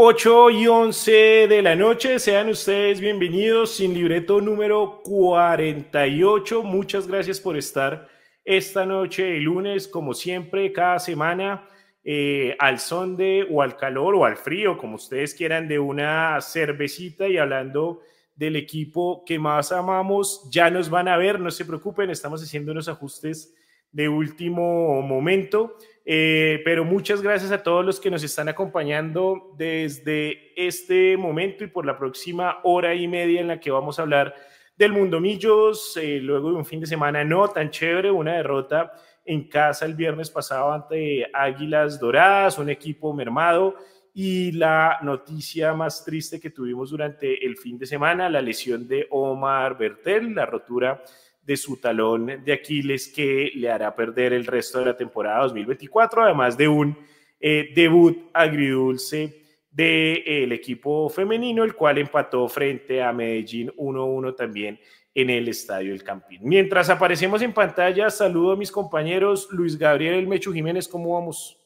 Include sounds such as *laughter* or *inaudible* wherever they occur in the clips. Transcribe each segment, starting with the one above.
8 y 11 de la noche, sean ustedes bienvenidos sin libreto número 48. Muchas gracias por estar esta noche, el lunes, como siempre, cada semana, eh, al son de o al calor o al frío, como ustedes quieran, de una cervecita y hablando del equipo que más amamos. Ya nos van a ver, no se preocupen, estamos haciendo unos ajustes de último momento. Eh, pero muchas gracias a todos los que nos están acompañando desde este momento y por la próxima hora y media en la que vamos a hablar del Mundo Millos, eh, luego de un fin de semana no tan chévere, una derrota en casa el viernes pasado ante Águilas Doradas, un equipo mermado y la noticia más triste que tuvimos durante el fin de semana, la lesión de Omar Bertel, la rotura de su talón de Aquiles que le hará perder el resto de la temporada 2024, además de un eh, debut agridulce del el equipo femenino, el cual empató frente a Medellín 1-1 también en el Estadio El Campín. Mientras aparecemos en pantalla, saludo a mis compañeros Luis Gabriel El Mechu Jiménez, ¿cómo vamos?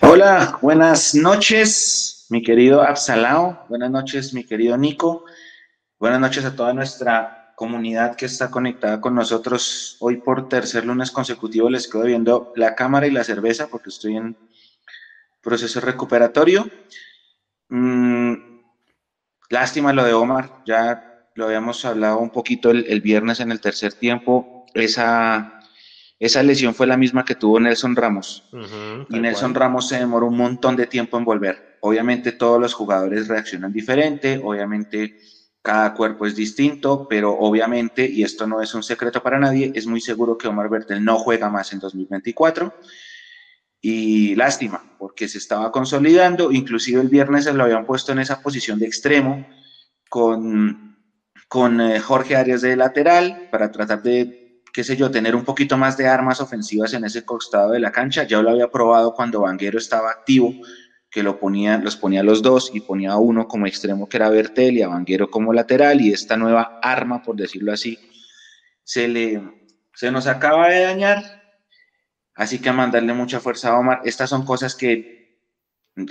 Hola, buenas noches, mi querido Absalao, buenas noches, mi querido Nico, buenas noches a toda nuestra comunidad que está conectada con nosotros hoy por tercer lunes consecutivo. Les quedo viendo la cámara y la cerveza porque estoy en proceso recuperatorio. Mm, lástima lo de Omar, ya lo habíamos hablado un poquito el, viernes en el tercer tiempo. Esa, esa lesión fue la misma que tuvo Nelson Ramos. y Nelson Ramos se demoró un montón de tiempo en volver. Obviamente todos los jugadores reaccionan diferente, obviamente cada cuerpo es distinto, pero obviamente, y esto no es un secreto para nadie, es muy seguro que Omar Bertel no juega más en 2024. Y lástima, porque se estaba consolidando, inclusive el viernes se lo habían puesto en esa posición de extremo con, con eh, Jorge Arias de lateral para tratar de, qué sé yo, tener un poquito más de armas ofensivas en ese costado de la cancha. Ya lo había probado cuando Vanguero estaba activo que lo ponía, los ponía los dos y ponía a uno como extremo que era Bertel y a Vanguero como lateral y esta nueva arma, por decirlo así, se, le, se nos acaba de dañar. Así que a mandarle mucha fuerza a Omar. Estas son cosas que,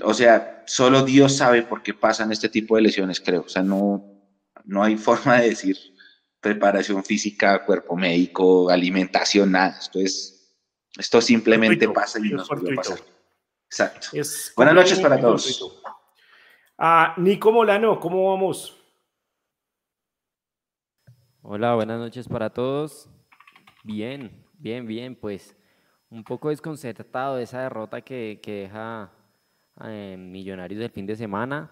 o sea, solo Dios sabe por qué pasan este tipo de lesiones, creo. O sea, no, no hay *laughs* forma de decir preparación física, cuerpo médico, alimentación, nada. Esto es, esto simplemente pasa y nos puede pasar. Exacto. Buenas noches para todos. Ah, Nico Molano, ¿cómo vamos? Hola, buenas noches para todos. Bien, bien, bien, pues un poco desconcertado de esa derrota que, deja eh, Millonarios del fin de semana.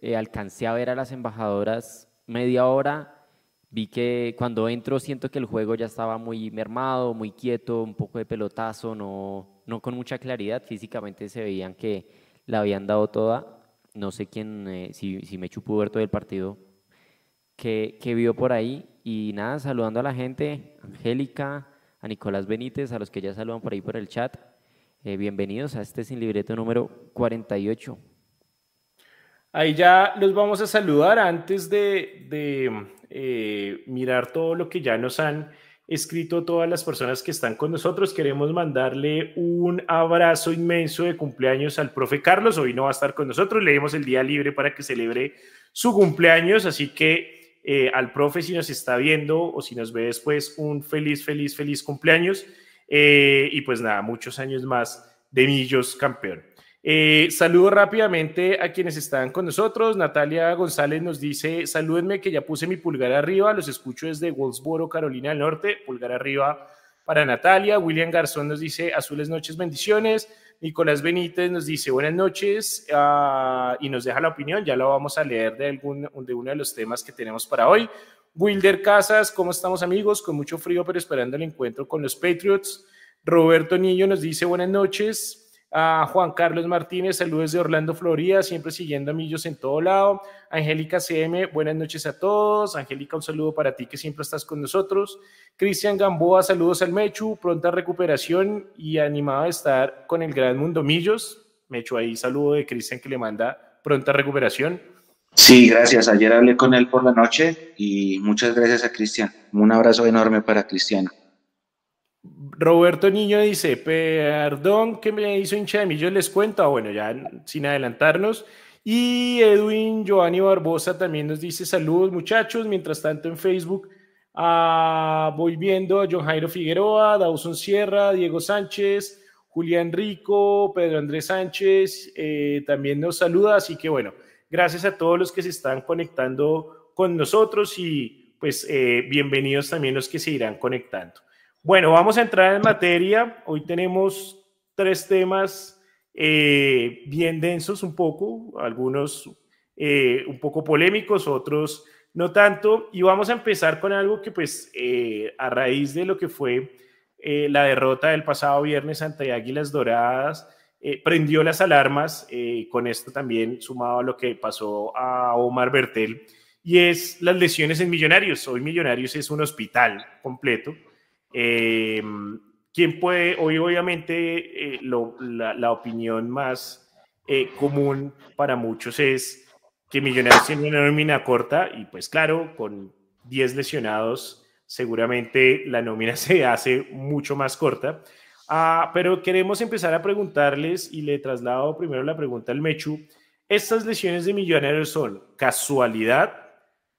Eh, alcancé a ver a las embajadoras media hora. Vi que cuando entro siento que el juego ya estaba muy mermado, muy quieto, un poco de pelotazo, no, no con mucha claridad, físicamente se veían que la habían dado toda. No sé quién, eh, si, si me chupó ver todo el partido que, que vio por ahí. Y nada, saludando a la gente, Angélica, a Nicolás Benítez, a los que ya saludan por ahí por el chat. Eh, bienvenidos a este sin libreto número 48. Ahí ya los vamos a saludar antes de, de eh, mirar todo lo que ya nos han escrito todas las personas que están con nosotros. Queremos mandarle un abrazo inmenso de cumpleaños al profe Carlos. Hoy no va a estar con nosotros, le dimos el día libre para que celebre su cumpleaños, así que eh, al profe si nos está viendo o si nos ve después, un feliz, feliz, feliz cumpleaños. Eh, y pues nada, muchos años más de Millos campeón. Eh, saludo rápidamente a quienes están con nosotros. Natalia González nos dice, salúdenme que ya puse mi pulgar arriba, los escucho desde Wolfsboro, Carolina del Norte, pulgar arriba para Natalia. William Garzón nos dice, azules noches, bendiciones. Nicolás Benítez nos dice, buenas noches ah, y nos deja la opinión, ya lo vamos a leer de, algún, de uno de los temas que tenemos para hoy. Wilder Casas, ¿cómo estamos amigos? Con mucho frío, pero esperando el encuentro con los Patriots. Roberto Niño nos dice, buenas noches a Juan Carlos Martínez, saludos de Orlando, Florida, siempre siguiendo a Millos en todo lado. Angélica CM, buenas noches a todos. Angélica, un saludo para ti que siempre estás con nosotros. Cristian Gamboa, saludos al Mechu, pronta recuperación y animado a estar con el gran mundo Millos. Mechu, ahí saludo de Cristian que le manda pronta recuperación. Sí, gracias. Ayer hablé con él por la noche y muchas gracias a Cristian. Un abrazo enorme para Cristiano. Roberto Niño dice, perdón que me hizo hincha de millos, les cuento, ah, bueno, ya sin adelantarnos. Y Edwin Giovanni Barbosa también nos dice saludos muchachos, mientras tanto en Facebook ah, voy viendo a John Jairo Figueroa, Dawson Sierra, Diego Sánchez, Julián Rico, Pedro Andrés Sánchez, eh, también nos saluda, así que bueno, gracias a todos los que se están conectando con nosotros y pues eh, bienvenidos también los que se irán conectando. Bueno, vamos a entrar en materia. Hoy tenemos tres temas eh, bien densos un poco, algunos eh, un poco polémicos, otros no tanto. Y vamos a empezar con algo que pues eh, a raíz de lo que fue la derrota del pasado viernes ante Águilas Doradas, prendió las alarmas, con esto también sumado a lo que pasó a Omar Bertel, y es las lesiones en Millonarios. Hoy Millonarios es un hospital completo. Eh, ¿Quién puede, hoy obviamente eh, la, opinión más eh, común para muchos es que Millonarios tiene una nómina corta y pues claro, con 10 lesionados seguramente la nómina *laughs* se hace mucho más corta. Ah, pero queremos empezar a preguntarles y le traslado primero la pregunta al Mechu. ¿Estas lesiones de Millonarios son casualidad,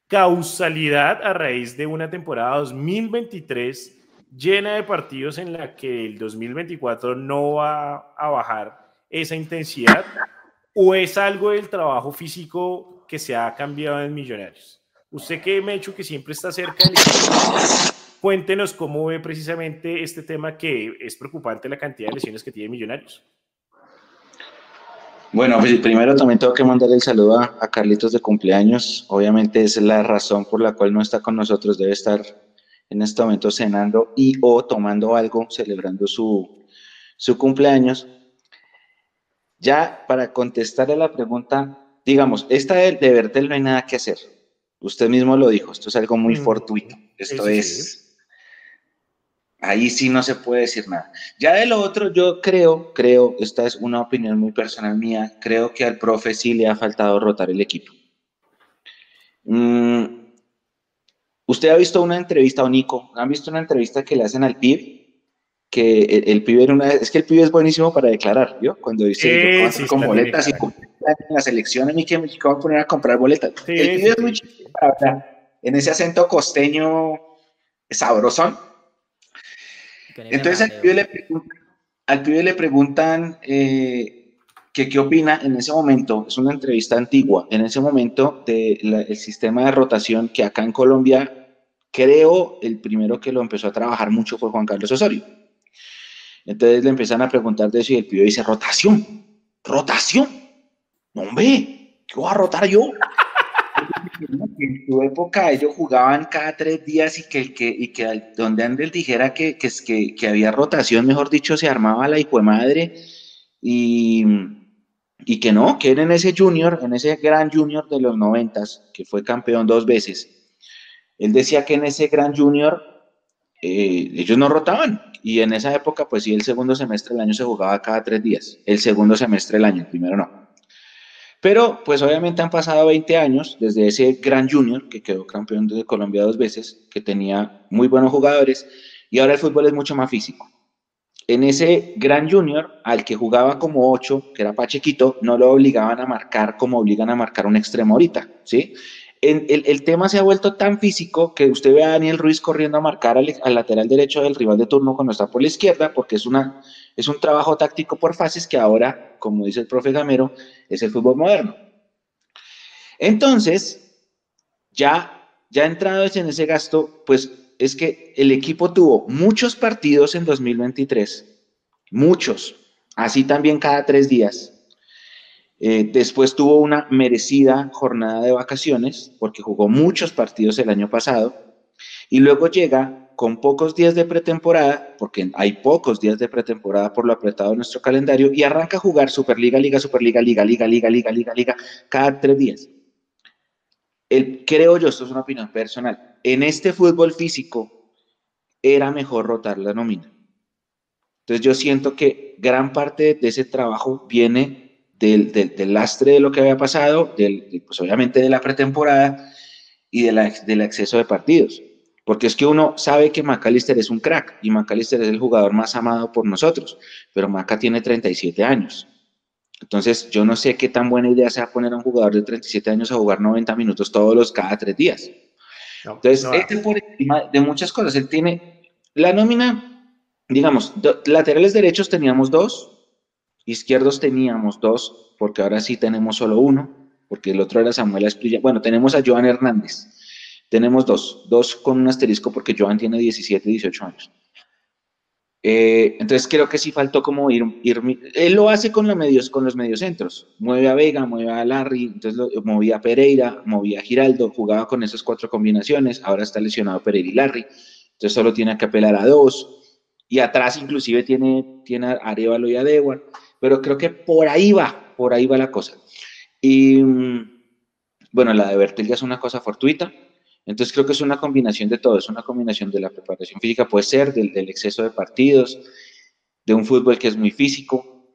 causalidad a raíz de una temporada 2023 llena de partidos en la que el 2024 no va a bajar esa intensidad o es algo del trabajo físico que se ha cambiado en Millonarios? Usted que me ha hecho que siempre está cerca del cuéntenos cómo ve precisamente este tema que es preocupante la cantidad de lesiones que tiene Millonarios. Bueno, pues primero también tengo que mandar el saludo a, a Carlitos de cumpleaños. Obviamente es la razón por la cual no está con nosotros, debe estar en este momento cenando y o tomando algo, celebrando su, su cumpleaños. Ya para contestar a la pregunta, digamos, esta de, de Bertel no hay nada que hacer. Usted mismo lo dijo, esto es algo muy mm, fortuito. Esto es... Ahí sí no se puede decir nada. Ya de lo otro, yo creo, creo, esta es una opinión muy personal mía, creo que al profe sí le ha faltado rotar el equipo. Mm, Usted ha visto una entrevista, o Nico, ¿han visto una entrevista que le hacen al PIB? Que el, PIB era una, es que el PIB es buenísimo para declarar, ¿yo? Cuando dice, sí, con boletas y en las elecciones, ni que me voy a poner a comprar boletas. el PIB es muy chido para hablar en ese acento costeño sabrosón. Entonces al PIB le preguntan, al pibe le preguntan eh, que qué opina en ese momento, es una entrevista antigua, en ese momento del sistema de rotación que acá en Colombia Creo el primero que lo empezó a trabajar mucho fue Juan Carlos Osorio. Entonces le empiezan a preguntar de eso y el pibe dice, rotación, rotación. No, hombre, ¿qué voy a rotar yo? *laughs* en su época ellos jugaban cada tres días y que, que, y que donde Andel dijera que, que, que, había rotación, mejor dicho, se armaba la hijo de madre y, y que no, que en ese junior, en ese gran junior de los noventas, que fue campeón dos veces, él decía que en ese Gran Junior eh, ellos no rotaban y en esa época, pues sí, el segundo semestre del año se jugaba cada tres días, el segundo semestre del año, el primero no. Pero pues obviamente han pasado 20 años desde ese Gran Junior que quedó campeón de Colombia dos veces, que tenía muy buenos jugadores y ahora el fútbol es mucho más físico. En ese Gran Junior, al que jugaba como 8, que era Pachequito, no lo obligaban a marcar como obligan a marcar un extremo ahorita, ¿sí? el, tema se ha vuelto tan físico que usted ve a Daniel Ruiz corriendo a marcar al, lateral derecho del rival de turno cuando está por la izquierda, porque es, una, es un trabajo táctico por fases que ahora, como dice el profe Gamero, es el fútbol moderno. Entonces, ya, ya entrados en ese gasto, pues es que el equipo tuvo muchos partidos en 2023, muchos, así también cada tres días, eh, después tuvo una merecida jornada de vacaciones porque jugó muchos partidos el año pasado y luego llega con pocos días de pretemporada, porque hay pocos días de pretemporada por lo apretado de nuestro calendario, y arranca a jugar Superliga, Liga, Superliga, Liga, Liga, Liga, Liga, Liga, Liga, cada tres días. El, creo yo, esto es una opinión personal, en este fútbol físico era mejor rotar la nómina. Entonces yo siento que gran parte de ese trabajo viene del, del, lastre de lo que había pasado, del, pues obviamente de la pretemporada y de la, del exceso de partidos. Porque es que uno sabe que McAllister es un crack y McAllister es el jugador más amado por nosotros, pero Maca tiene 37 años. Entonces, yo no sé qué tan buena idea sea poner a un jugador de 37 años a jugar 90 minutos todos los cada tres días. Entonces, este por encima de muchas cosas, él tiene la nómina, digamos, laterales derechos teníamos dos, izquierdos teníamos dos, porque ahora sí tenemos solo uno, porque el otro era Samuel Asprilla. Bueno, tenemos a Joan Hernández, tenemos dos, dos con un asterisco porque Joan tiene 17, 18 años. Eh, entonces creo que sí faltó como ir, ir, él lo hace con los medios, con mediocentros, mueve a Vega, mueve a Larry, entonces lo, movía a Pereira, movía a Giraldo, jugaba con esas cuatro combinaciones, ahora está lesionado Pereira y Larry, entonces solo tiene que apelar a dos, y atrás inclusive tiene, tiene a Arevalo y a Dewar, pero creo que por ahí va, por ahí va la cosa. Y mm, bueno, la de Bertel ya es una cosa fortuita, entonces creo que es una combinación de todo, es una combinación de la preparación física, puede ser del, exceso de partidos, de un fútbol que es muy físico.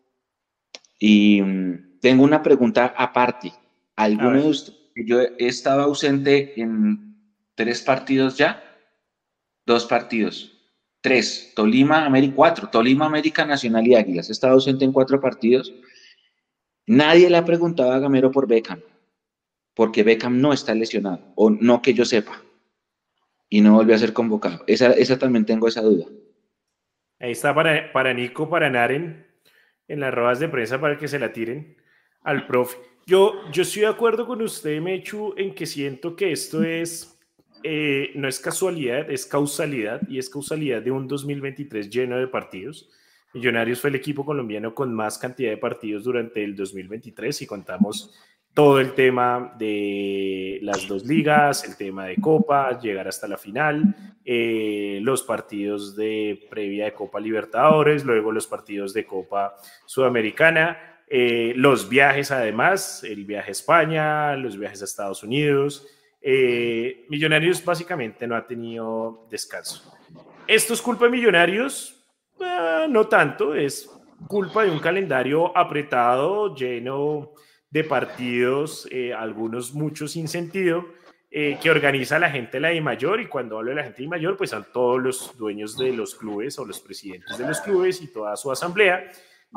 Y mm, tengo una pregunta aparte. ¿Alguno de ustedes, yo he estado ausente en tres partidos ya? Dos partidos. Tres. Tolima, América, cuatro. Tolima, América Nacional y Águilas. He estado ausente en cuatro partidos. Nadie le ha preguntado a Gamero por Beckham porque Beckham no está lesionado, o no que yo sepa, y no volvió a ser convocado. Esa, esa también tengo esa duda. Ahí está para, para Nico, para Naren, en las ruedas de prensa para que se la tiren al profe. Yo, yo estoy de acuerdo con usted, Mechu, en que siento que esto es, eh, no es casualidad, es causalidad, y es causalidad de un 2023 lleno de partidos. Millonarios fue el equipo colombiano con más cantidad de partidos durante el 2023 y contamos todo el tema de las dos ligas, el tema de Copa, llegar hasta la final, eh, los partidos de previa de Copa Libertadores, luego los partidos de Copa Sudamericana, eh, los viajes además, el viaje a España, los viajes a Estados Unidos. Eh, Millonarios básicamente no ha tenido descanso. ¿Esto es culpa de Millonarios? no tanto, es culpa de un calendario apretado, lleno de partidos, eh, algunos muchos sin sentido, eh, que organiza la gente de la mayor y cuando hablo de la gente de mayor, pues son todos los dueños de los clubes o los presidentes de los clubes y toda su asamblea,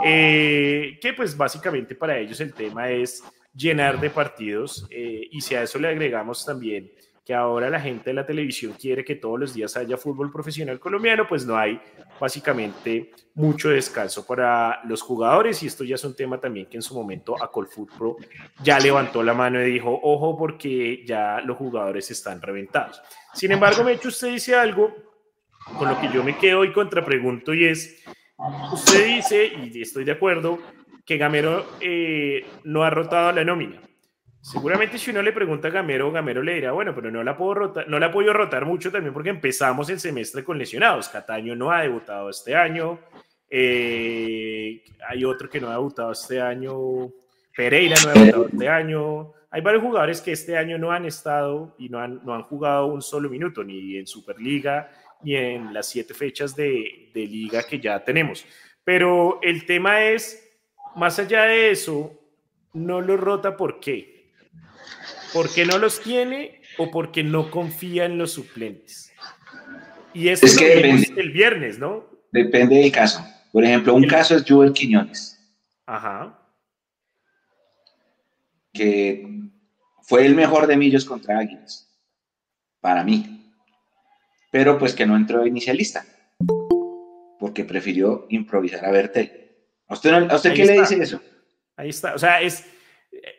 eh, que pues básicamente para ellos el tema es llenar de partidos y si a eso le agregamos también que ahora la gente de la televisión quiere que todos los días haya fútbol profesional colombiano, pues no hay básicamente mucho descanso para los jugadores y esto ya es un tema también que en su momento a Colfoot Pro ya levantó la mano y dijo, ojo porque ya los jugadores están reventados. Sin embargo, me hecho usted dice algo con lo que yo me quedo y contrapregunto y es, usted dice, y estoy de acuerdo, que Gamero eh, no ha rotado la nómina. Seguramente si uno le pregunta a Gamero, Gamero le dirá, bueno, pero no la puedo rotar, no la puedo rotar mucho también porque empezamos el semestre con lesionados. Cataño no ha debutado este año. Eh, hay otro que no ha debutado este año. Pereira no ha debutado este año. Hay varios jugadores que este año no han estado y no han, no han jugado un solo minuto, ni en Superliga, ni en las siete fechas de, de liga que ya tenemos. Pero el tema es, más allá de eso, no lo rota ¿por qué? Porque no los tiene o porque no confía en los suplentes. Y eso es que el viernes, ¿no? Depende del caso. Por ejemplo, un caso es Joel Quiñones. Ajá. Que fue el mejor de Millos contra Águilas. Para mí. Pero pues que no entró de inicialista. Porque prefirió improvisar a Bertel. ¿A usted, usted qué le dice eso? Ahí está. O sea, es,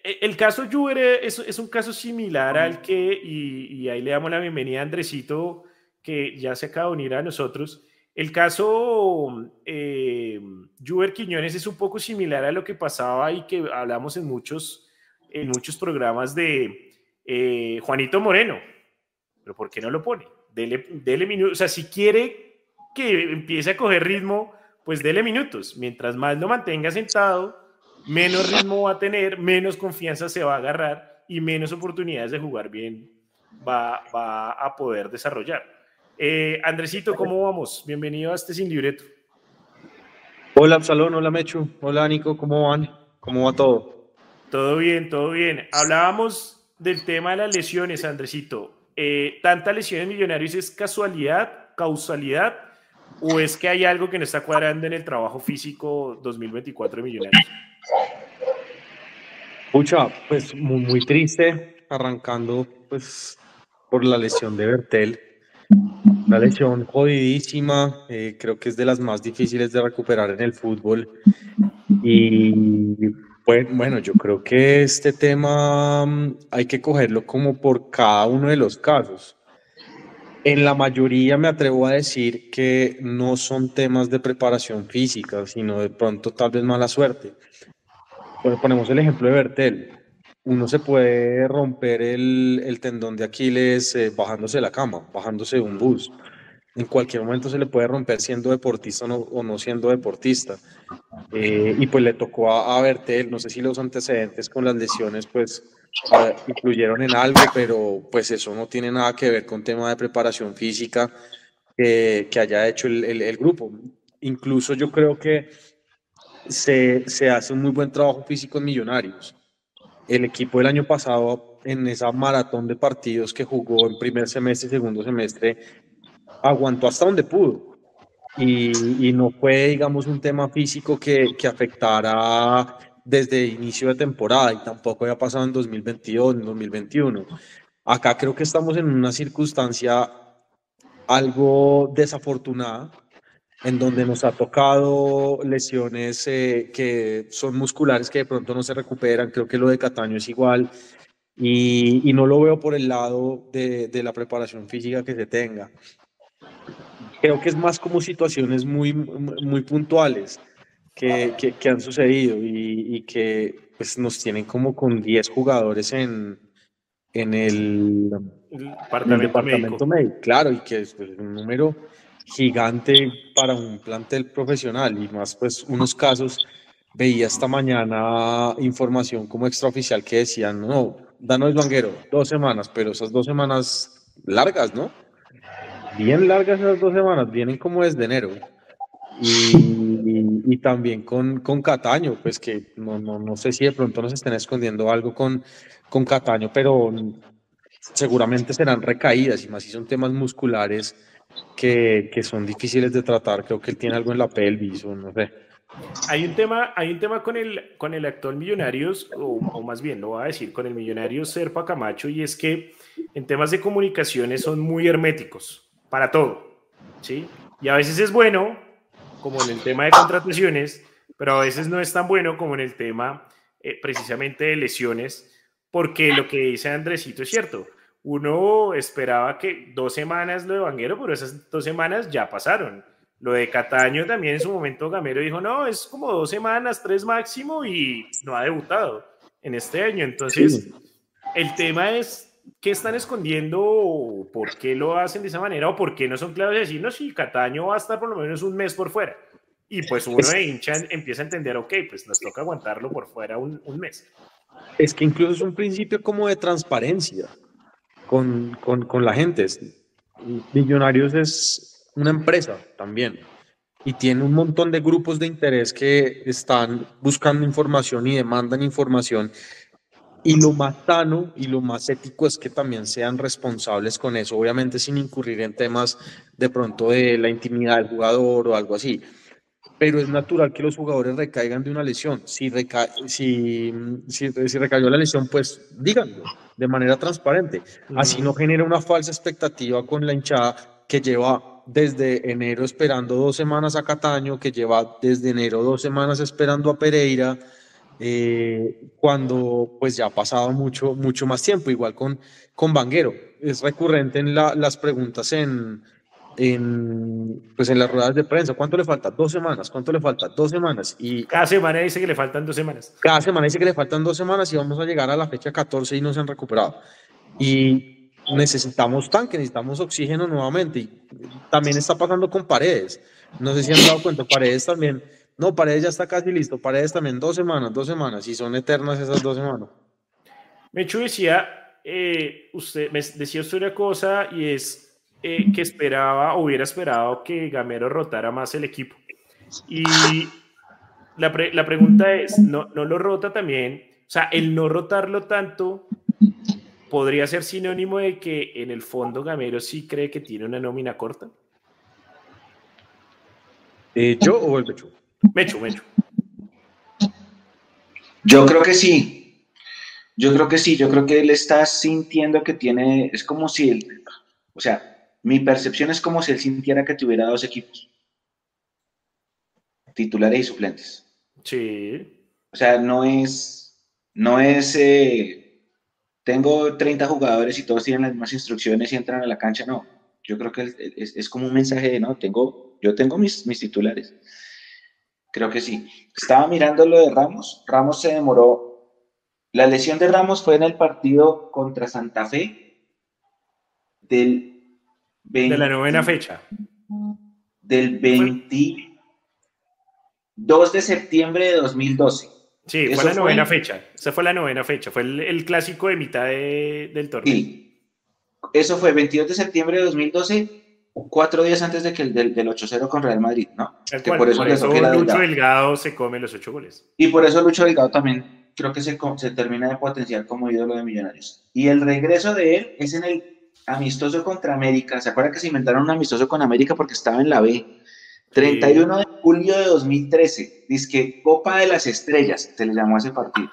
el caso Juber es, es, un caso similar al que, y, ahí le damos la bienvenida a Andresito, que ya se acaba de unir a nosotros. El caso eh, Juber Quiñones es un poco similar a lo que pasaba y que hablamos en muchos, en muchos programas de eh, Juanito Moreno. Pero ¿por qué no lo pone? Dele, dele minutos. O sea, si quiere que empiece a coger ritmo, pues dele minutos. Mientras más lo mantenga sentado, menos ritmo va a tener, menos confianza se va a agarrar y menos oportunidades de jugar bien va, va a poder desarrollar. Eh, Andresito, ¿cómo vamos? Bienvenido a este Sin Libreto. Hola Absalón, hola Mechu, hola Nico, ¿cómo van? ¿Cómo va todo? Todo bien, todo bien. Hablábamos del tema de las lesiones, Andresito. eh, ¿tanta lesión en Millonarios es casualidad, causalidad, o es que hay algo que no está cuadrando en el trabajo físico 2024 de Millonarios? Pucha, pues muy, triste, arrancando pues por la lesión de Bertel. Una lesión jodidísima, eh, creo que es de las más difíciles de recuperar en el fútbol. Y pues, bueno, yo creo que este tema mm, hay que cogerlo como por cada uno de los casos. En la mayoría me atrevo a decir que no son temas de preparación física, sino de pronto tal vez mala suerte. Bueno, ponemos el ejemplo de Bertel. Uno se puede romper el, el tendón de Aquiles eh, bajándose de la cama, bajándose de un bus en cualquier momento se le puede romper siendo deportista o no, siendo deportista. Eh, y pues le tocó a, a, Bertel, no sé si los antecedentes con las lesiones pues incluyeron en algo, pero pues eso no tiene nada que ver con tema de preparación física que haya hecho el, el, grupo. Incluso yo creo que se, se hace un muy buen trabajo físico en Millonarios. El equipo del año pasado en esa maratón de partidos que jugó en primer semestre y segundo semestre aguantó hasta donde pudo. Y, y, no fue, digamos, un tema físico que, que afectara desde inicio de temporada y tampoco había pasado en 2022, en 2021. Acá creo que estamos en una circunstancia algo desafortunada, en donde nos ha tocado lesiones eh, que son musculares que de pronto no se recuperan. Creo que lo de Cataño es igual. Y, y no lo veo por el lado de, de la preparación física que se tenga creo que es más como situaciones muy, muy puntuales que, que, han sucedido y, y, que pues, nos tienen como con 10 jugadores en, en el, departamento, médico. Claro, y que es un número gigante para un plantel profesional y más pues unos casos. Veía esta mañana información como extraoficial que decían, no, danos Vanguero, dos semanas, pero esas dos semanas largas, ¿no? bien largas esas dos semanas, vienen como desde enero. Y, y, también con, con Cataño, pues que no, no, no, sé si de pronto nos estén escondiendo algo con, con Cataño, pero seguramente serán recaídas y más si son temas musculares que, que son difíciles de tratar. Creo que él tiene algo en la pelvis o no sé. Hay un tema, hay un tema con el, con el actual Millonarios, o, o, más bien lo voy a decir, con el Millonario Serpa Camacho, y es que en temas de comunicaciones son muy herméticos para todo, ¿sí? Y a veces es bueno, como en el tema de contrataciones, pero a veces no es tan bueno como en el tema eh, precisamente de lesiones, porque lo que dice Andresito es cierto. Uno esperaba que dos semanas lo de Vanguero, pero esas dos semanas ya pasaron. Lo de Cataño también en su momento Gamero dijo, no, es como dos semanas, tres máximo y no ha debutado en este año. Entonces, el tema es ¿qué están escondiendo? ¿Por qué lo hacen de esa manera? ¿O por qué no son claros de decir, no, si Cataño va a estar por lo menos un mes por fuera? Y pues uno de hincha empieza a entender, ok, pues nos toca aguantarlo por fuera un, un mes. Es que incluso es un principio como de transparencia con, con, con la gente. Millonarios es una empresa también y tiene un montón de grupos de interés que están buscando información y demandan información y lo más sano y lo más ético es que también sean responsables con eso, obviamente sin incurrir en temas de pronto de la intimidad del jugador o algo así. Pero es natural que los jugadores recaigan de una lesión. Si, si, si, si recayó la lesión, pues díganlo de manera transparente. Así no genera una falsa expectativa con la hinchada que lleva desde enero esperando dos semanas a Cataño, que lleva desde enero dos semanas esperando a Pereira, eh, cuando pues ya ha pasado mucho, mucho más tiempo, igual con, con Vanguero. Es recurrente en las preguntas en, en, pues en las ruedas de prensa. ¿Cuánto le falta? Dos semanas. ¿Cuánto le falta? Dos semanas. Y cada semana dice que le faltan dos semanas. Cada semana dice que le faltan dos semanas y vamos a llegar a la fecha 14 y no se han recuperado. Y necesitamos tanque, necesitamos oxígeno nuevamente. Y también está pasando con paredes. No sé si han dado cuenta, paredes también no, Paredes ya está casi listo. Paredes también dos semanas, dos semanas. Y son eternas esas dos semanas. Mechu decía, eh, usted me decía usted una cosa y es eh, que esperaba, hubiera esperado que Gamero rotara más el equipo. Y la, la pregunta es, ¿no, ¿no lo rota también? O sea, el no rotarlo tanto ¿podría ser sinónimo de que en el fondo Gamero sí cree que tiene una nómina corta? Eh, ¿Yo o el Mechu? Mechu, Mechu. Yo creo que sí. Yo creo que sí. Yo creo que él está sintiendo que tiene. Es como si él. O sea, mi percepción es como si él sintiera que tuviera dos equipos: titulares y suplentes. Sí. O sea, no es. No es. eh, tengo 30 jugadores y todos tienen las mismas instrucciones y entran a la cancha. No. Yo creo que es, es- como un mensaje de no, tengo, yo tengo mis, mis titulares. Creo que sí. Estaba mirando lo de Ramos. Ramos se demoró. La lesión de Ramos fue en el partido contra Santa Fe del, De la 20 novena fecha. del 22 de septiembre de 2012. Sí, Eso fue la fue- novena fecha. Esa fue la novena fecha. Fue el, el clásico de mitad de- del torneo. Sí. Eso fue 22 de septiembre de 2012, cuatro días antes de que el del, del 8-0 con Real Madrid, ¿no? Que cual. por eso Por eso Lucho Delgado. Delgado se come los ocho goles. Y por eso Lucho Delgado también creo que se, se termina de potenciar como ídolo de Millonarios. Y el regreso de él es en el amistoso contra América. ¿Se acuerda que se inventaron un amistoso con América porque estaba en la B? 31 de julio de 2013. Dice que Copa de las Estrellas se le llamó a ese partido.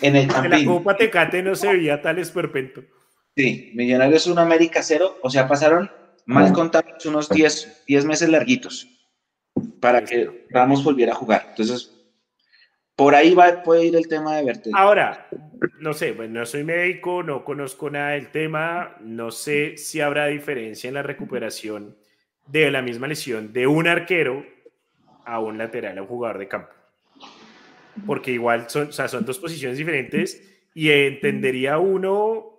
En el En la Campín. Copa Tecate no se veía tal esperpento. Sí, Millonarios 1, América 0. O sea, pasaron mal contados unos 10, 10 meses larguitos para que Ramos volviera a jugar. Entonces, por ahí va, puede ir el tema de Bertel. Ahora, no sé, bueno, no soy médico, no conozco nada del tema, no sé si habrá diferencia en la recuperación de la misma lesión de un arquero a un lateral, a un jugador de campo. Porque igual son, o sea, son dos posiciones diferentes y entendería uno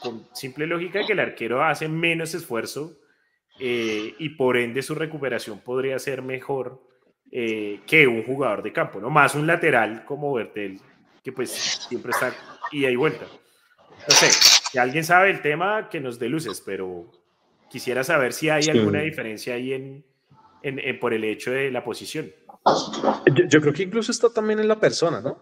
con simple lógica que el arquero hace menos esfuerzo eh, y por ende su recuperación podría ser mejor eh, que un jugador de campo, ¿no? Más un lateral como Bertel, que pues siempre está ida y vuelta. No sé, si alguien sabe el tema, que nos dé luces, pero quisiera saber si hay alguna diferencia ahí en, en- en- por el hecho de la posición. Yo, yo creo que incluso está también en la persona, ¿no?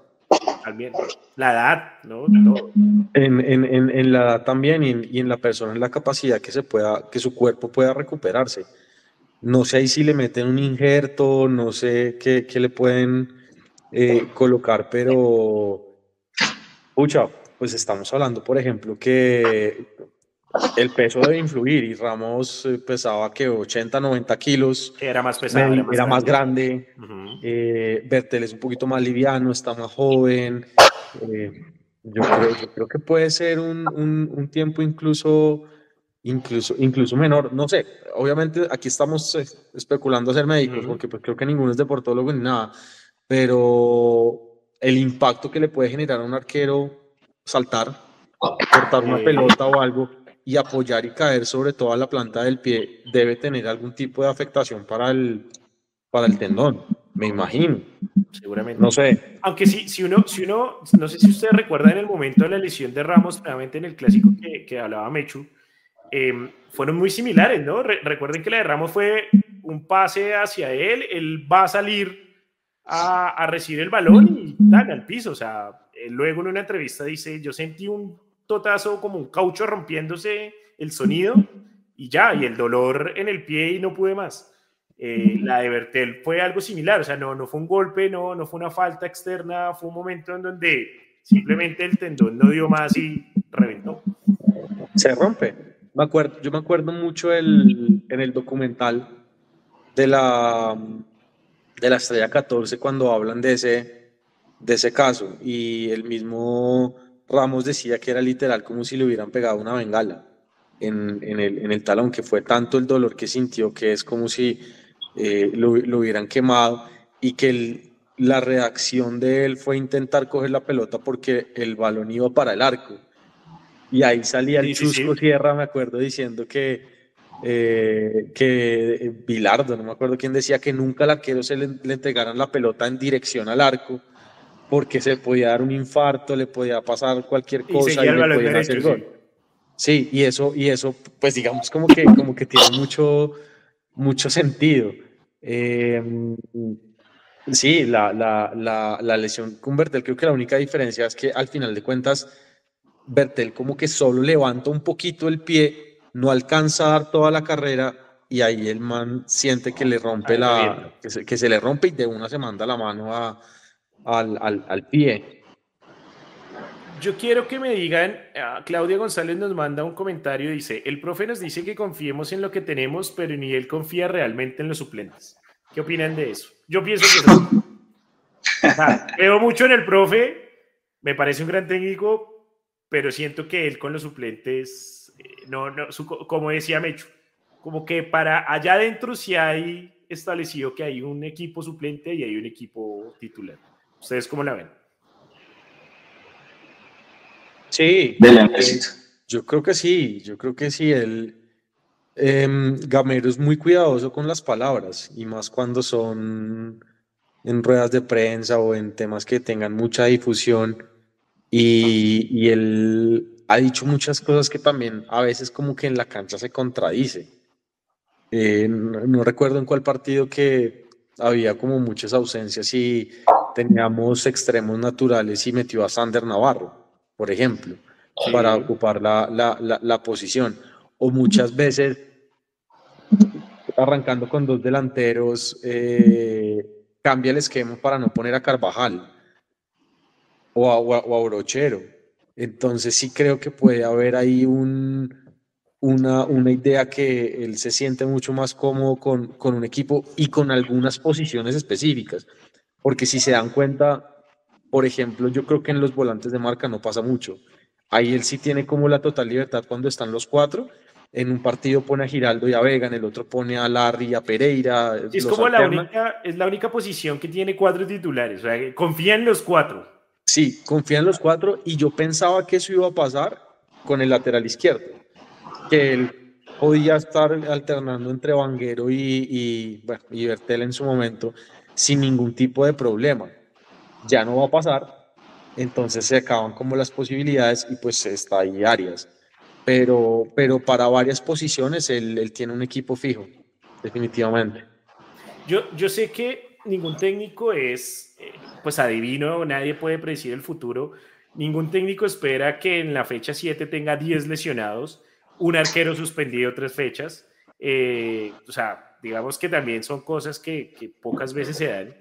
También la edad, ¿no? Todo. En, en, en, en la edad también y en, y en la persona, en la capacidad que se pueda, que su cuerpo pueda recuperarse. No sé ahí si le meten un injerto, no sé qué, qué le pueden eh, colocar, pero, pucha, pues estamos hablando, por ejemplo, que el peso debe influir y Ramos eh, pesaba que 80, 90 kilos, Era más pesado. era más, grande. Eh, Bertel es un poquito más liviano, está más joven. eh, yo, creo, yo creo que puede ser un, un- un tiempo incluso, incluso, incluso menor. No sé, obviamente aquí estamos eh, especulando a ser médicos, porque pues creo que ninguno es deportólogo ni nada, pero el impacto que le puede generar a un arquero saltar, cortar una pelota o algo y apoyar y caer sobre toda la planta del pie debe tener algún tipo de afectación para el, para el tendón, me imagino. Seguramente. No sé. Aunque si, si, uno, si uno, no sé si ustedes recuerdan el momento de la lesión de Ramos, realmente en el clásico que, que hablaba Mechu, eh, fueron muy similares, ¿no? Re- recuerden que la de Ramos fue un pase hacia él, él va a salir a, a recibir el balón y dan al piso. O sea, luego en una entrevista dice, yo sentí un totazo como un caucho rompiéndose el sonido y ya, y el dolor en el pie y no pude más. Eh, la de Bertel fue algo similar, o sea, no, no fue un golpe, no, no fue una falta externa, fue un momento en donde simplemente el tendón no dio más y reventó. Se rompe. Me acuerdo, yo me acuerdo mucho en el documental de la, de la Estrella 14 cuando hablan de ese, de ese caso y el mismo Ramos decía que era literal como si le hubieran pegado una bengala en, en el, en el talón, que fue tanto el dolor que sintió que es como si eh, lo, lo hubieran quemado y que la reacción de él fue intentar coger la pelota porque el balón iba para el arco. Y ahí salía el Sí, sí, sí. Chusco Sierra, me acuerdo, diciendo que, eh, que eh, Bilardo, no me acuerdo quién decía que nunca al arquero se le, le entregaran la pelota en dirección al arco porque se podía dar un infarto, le podía pasar cualquier Y cosa y, el le podían derecho, hacer sí. gol. Sí, y eso, y eso, pues digamos como que, como que tiene mucho, mucho sentido. Eh, sí, la, la, la, la lesión con Bertel, creo que la única diferencia es que al final de cuentas Bertel como que solo levanta un poquito el pie, no alcanza a dar toda la carrera y ahí el man siente que le rompe la, que se, le rompe y de una se manda la mano a, al, al, al pie. Yo quiero que me digan, ah, Claudia González nos manda un comentario, dice, el profe nos dice que confiemos en lo que tenemos, pero ni él confía realmente en los suplentes. ¿Qué opinan de eso? Yo pienso que *laughs* veo mucho en el profe, me parece un gran técnico, pero siento que él con los suplentes, eh, no, no, como decía Mecho, como que para allá adentro sí hay establecido que hay un equipo suplente y hay un equipo titular. ¿Ustedes cómo la ven? Sí, yo creo que sí, yo creo que sí. El em, Gamero es muy cuidadoso con las palabras y más cuando son en ruedas de prensa o en temas que tengan mucha difusión. Y, y él ha dicho muchas cosas que también a veces como que en la cancha se contradice. Eh, no, recuerdo en cuál partido que había como muchas ausencias y teníamos extremos naturales y metió a Sander Navarro por ejemplo, para ocupar la, la, la, posición. O muchas veces, arrancando con dos delanteros, eh, cambia el esquema para no poner a Carvajal o a, o Brochero. Entonces sí creo que puede haber ahí un, una, una, idea que él se siente mucho más cómodo con, con, un equipo y con algunas posiciones específicas. Porque si se dan cuenta, por ejemplo, yo creo que en los volantes de marca no pasa mucho. Ahí él sí tiene como la total libertad cuando están los cuatro. En un partido pone a Giraldo y a Vega, en el otro pone a Larry y a Pereira. Es como la única, es la única posición que tiene cuatro titulares. O sea, confía en los cuatro. Sí, confía en los cuatro y yo pensaba que eso iba a pasar con el lateral izquierdo. Que él podía estar alternando entre Vanguero y, y, bueno, Bertel en su momento sin ningún tipo de problema ya no va a pasar, entonces se acaban como las posibilidades y pues está ahí Arias. Pero, pero para varias posiciones él, tiene un equipo fijo, definitivamente. Yo, yo sé que ningún técnico es, pues adivino, nadie puede predecir el futuro. Ningún técnico espera que en la fecha 7 tenga 10 lesionados, un arquero suspendido tres fechas. Eh, o sea, digamos que también son cosas que, que pocas veces se dan.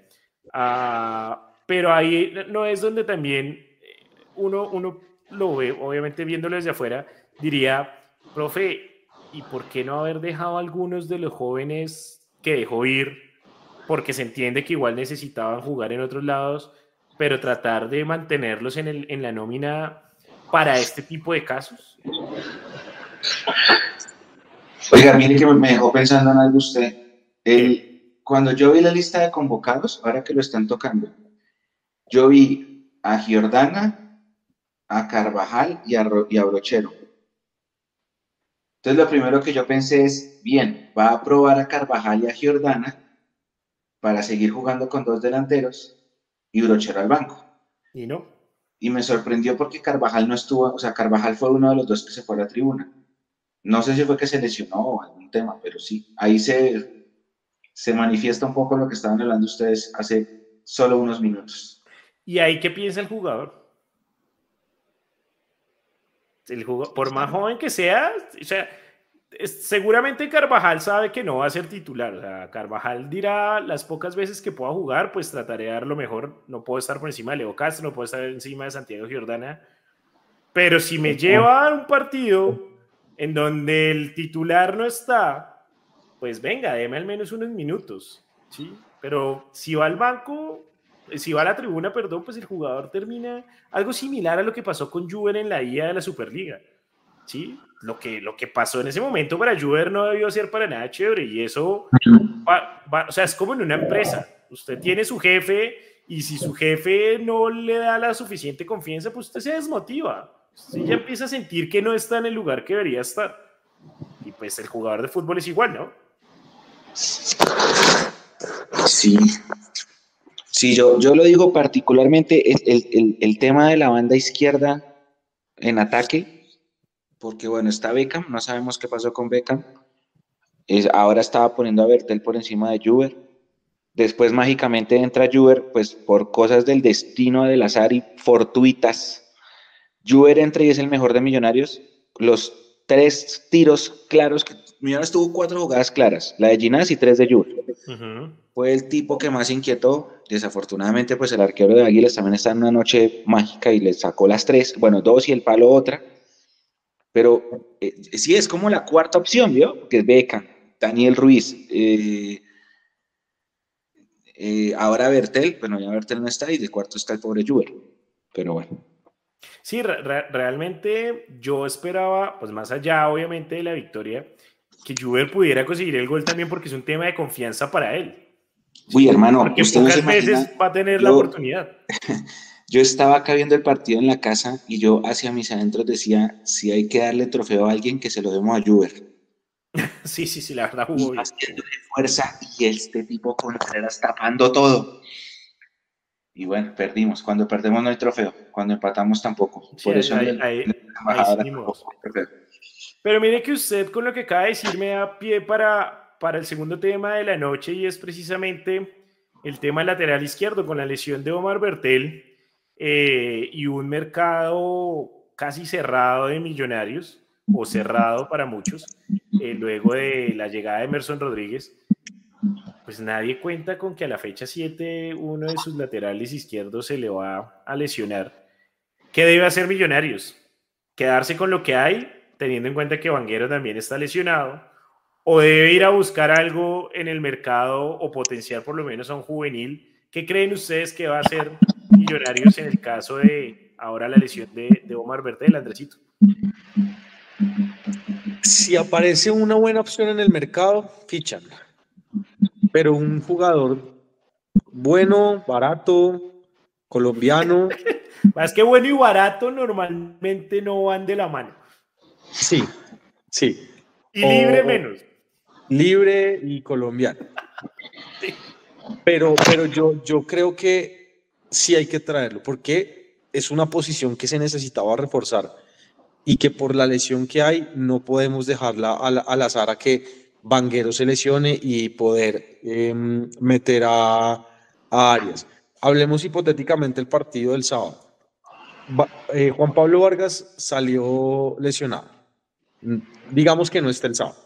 Ah, pero ahí no es donde también eh, uno, uno lo ve, obviamente viéndolo desde afuera, diría, profe, ¿y por qué no haber dejado a algunos de los jóvenes que dejó ir? Porque se entiende que igual necesitaban jugar en otros lados, pero tratar de mantenerlos en, el, en la nómina para este tipo de casos. Oiga, mire que me dejó pensando en algo usted. El, cuando yo vi la lista de convocados, ahora que lo están tocando, yo vi a Giordana, a Carvajal y a, Brochero. Entonces lo primero que yo pensé es, bien, va a probar a Carvajal y a Giordana para seguir jugando con dos delanteros y Brochero al banco. Y no. Y me sorprendió porque Carvajal no estuvo, o sea, Carvajal fue uno de los dos que se fue a la tribuna. No sé si fue que se lesionó o algún tema, pero sí, ahí se, se manifiesta un poco lo que estaban hablando ustedes hace solo unos minutos. ¿Y ahí qué piensa el jugador? El jugador, por más joven que sea, o sea, seguramente Carvajal sabe que no va a ser titular. O sea, Carvajal dirá las pocas veces que pueda jugar, pues trataré de dar lo mejor. No puedo estar por encima de Leo Castro, no puedo estar encima de Santiago Giordana. Pero si me lleva a un partido en donde el titular no está, pues venga, déme al menos unos minutos. ¿sí? Pero si va al banco, si va a la tribuna, perdón, pues el jugador termina algo similar a lo que pasó con Juven en la ida de la Superliga. ¿sí? Lo que, lo que pasó en ese momento para Juven no debió ser para nada chévere y eso, o sea, es como en una empresa. Usted tiene su jefe y si su jefe no le da la suficiente confianza, pues usted se desmotiva. Usted ya empieza a sentir que no está en el lugar que debería estar. Y pues el jugador de fútbol es igual, ¿no? Sí, Sí, yo, yo lo digo particularmente el, el, tema de la banda izquierda en ataque, porque bueno, está Beckham, no sabemos qué pasó con Beckham. Es, ahora estaba poniendo a Bertel por encima de Juber. Después mágicamente entra Juber, pues por cosas del destino del azar y fortuitas. Juber entra y es el mejor de Millonarios. Los tres tiros claros, que Millonarios tuvo cuatro jugadas claras, la de Ginás y tres de Juber. Fue el tipo que más inquietó. Desafortunadamente, pues el arquero de Águilas también está en una noche mágica y le sacó las tres, bueno, dos y el palo otra. Pero eh, sí es como la cuarta opción, ¿vio? Que es Beca, Daniel Ruiz. Eh, eh, ahora Bertel, bueno, ya Bertel no está y de cuarto está el pobre Juber. Pero bueno. Sí, realmente yo esperaba, pues más allá obviamente de la victoria, que Juber pudiera conseguir el gol también porque es un tema de confianza para él. Uy, hermano, porque pocas veces va a tener la oportunidad. *laughs* Yo estaba acá viendo el partido en la casa y yo hacia mis adentros decía, si hay que darle trofeo a alguien, que se lo demos a Juber. *laughs* Sí, sí, sí, la verdad jugó bien. fuerza y este tipo Contreras tapando todo. Y bueno, perdimos. Cuando perdemos no hay trofeo. Cuando empatamos tampoco. Por eso Pero mire que usted con lo que acaba de decir me da pie para, para el segundo tema de la noche y es precisamente el tema lateral izquierdo con la lesión de Omar Bertel eh, y un mercado casi cerrado de millonarios o cerrado para muchos, eh, luego de la llegada de Emerson Rodríguez, pues nadie cuenta con que a la fecha 7 uno de sus laterales izquierdos se le va a lesionar. ¿Qué debe hacer Millonarios? ¿Quedarse con lo que hay, teniendo en cuenta que Vanguero también está lesionado? ¿O debe ir a buscar algo en el mercado o potenciar por lo menos a un juvenil? ¿Qué creen ustedes que va a hacer Millonarios en el caso de ahora la lesión de, de Omar Bertel, Andresito? Si aparece una buena opción en el mercado, fichan. Pero un jugador bueno, barato, colombiano. *laughs* Más que bueno y barato normalmente no van de la mano. Sí, sí. Y libre menos. Libre y colombiano. *laughs* Pero, pero yo, yo creo que sí hay que traerlo, porque es una posición que se necesitaba reforzar y que por la lesión que hay no podemos dejarla al, azar a que Vanguero se lesione y poder em, meter a, Arias. Hablemos hipotéticamente del partido del sábado. Eh, Juan Pablo Vargas salió lesionado. Digamos que no está el sábado.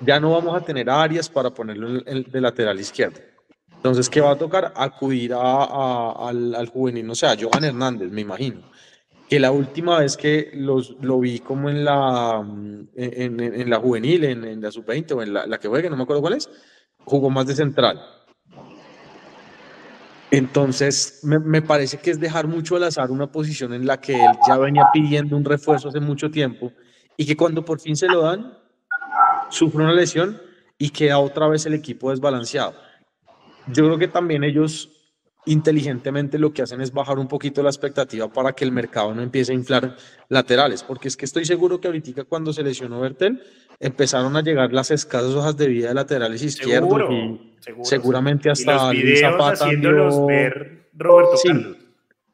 Ya no vamos a tener a Arias para ponerlo de lateral izquierdo. Entonces, ¿qué va a tocar? Acudir al, al, juvenil, o sea, Johan Hernández, me imagino que la última vez que los, lo vi como en la, en, en, la juvenil, en, en la sub-20 o en la, la, que juegue, no me acuerdo cuál es, jugó más de central. Entonces, me, me, parece que es dejar mucho al azar una posición en la que él ya venía pidiendo un refuerzo hace mucho tiempo y que cuando por fin se lo dan, sufre una lesión y queda otra vez el equipo desbalanceado. Yo creo que también ellos inteligentemente lo que hacen es bajar un poquito la expectativa para que el mercado no empiece a inflar laterales, porque es que estoy seguro que ahorita cuando se lesionó Bertel empezaron a llegar las escasas hojas de vida de laterales izquierdos y seguramente hasta Luis Zapata envió, ver Roberto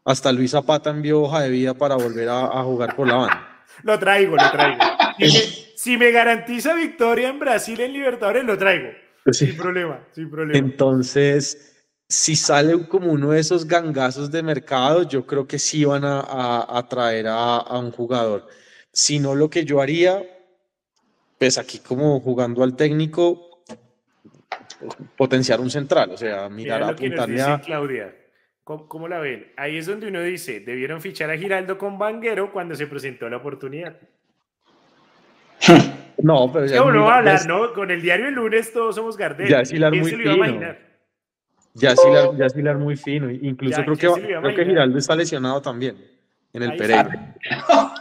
hasta Luis Zapata envió hoja de vida para volver a, jugar por la banda. *laughs* Lo traigo, lo traigo. *laughs* si me garantiza victoria en Brasil en Libertadores, lo traigo. Sin problema, sin problema. Entonces, si sale como uno de esos gangazos de mercado, yo creo que sí van a, a, traer a, un jugador. Si no, lo que yo haría, pues aquí como jugando al técnico, potenciar un central, o sea, mirar a apuntarle a... Claudia, ¿cómo, la ven? Ahí es donde uno dice, debieron fichar a Giraldo con Vanguero cuando se presentó la oportunidad. *laughs* No, pero ya... uno va a hablar, ¿no? Con el diario el lunes todos somos Gardel. Ya sí, muy se lo iba a imaginar? Ya Silar, muy fino. Incluso creo, que, creo que Giraldo está lesionado también en el Pereira. *laughs*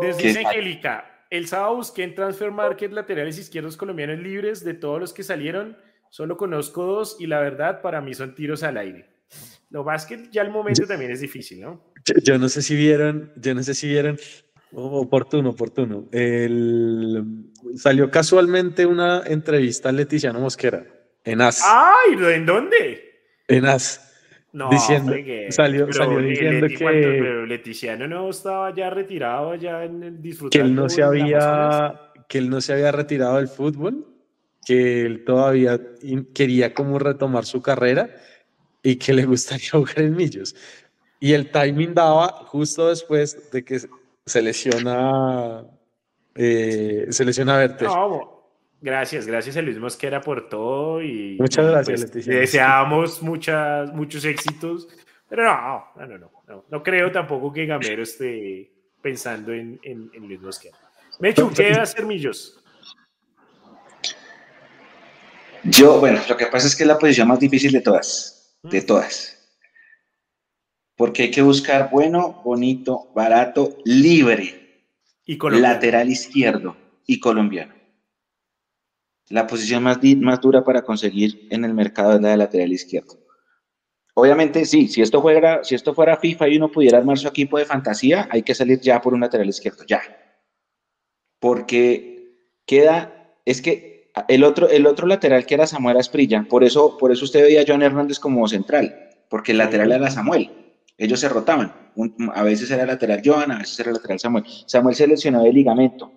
Desde Angélica, el sábado busqué en Transfer Market laterales izquierdos colombianos libres. De todos los que salieron, solo conozco dos y la verdad para mí son tiros al aire. Lo más que ya el momento también es difícil, ¿no? Yo, no sé si vieron, yo no sé si vieron, oportuno, oportuno. El, salió casualmente una entrevista a Leticiano Mosquera en AS. ¡Ay! ¿En dónde? En AS. No, diciendo, salió, salió diciendo que pero Leticiano no estaba ya retirado ya en el que él no se había que él no se había retirado del fútbol que él todavía quería como retomar su carrera y que le gustaría *laughs* jugar en Millos Y el timing daba justo después de que se lesiona, eh, se lesiona Bertel. gracias, gracias a Luis Mosquera por todo y muchas gracias, pues, Leticia. Deseamos muchas, muchos éxitos, pero no, no, no, no, no, creo tampoco que Gamero esté pensando en, en, en Luis Mosquera. Mechu, ¿qué va a hacer Millos? Yo, bueno, lo que pasa es que es la posición más difícil de todas, de mm. todas. Porque hay que buscar bueno, bonito, barato, libre, y lateral izquierdo y colombiano. La posición más, más dura para conseguir en el mercado es la de lateral izquierdo. Obviamente, sí, si esto, fuera, si esto fuera FIFA y uno pudiera armar su equipo de fantasía, hay que salir ya por un lateral izquierdo, ya. Porque queda, es que el otro, el otro lateral que era Samuel Asprilla, por eso, por eso usted veía a John Hernández como central, porque el lateral era Samuel. Ellos se rotaban. a veces era lateral Joan, a veces era lateral Samuel. Samuel se lesionó de ligamento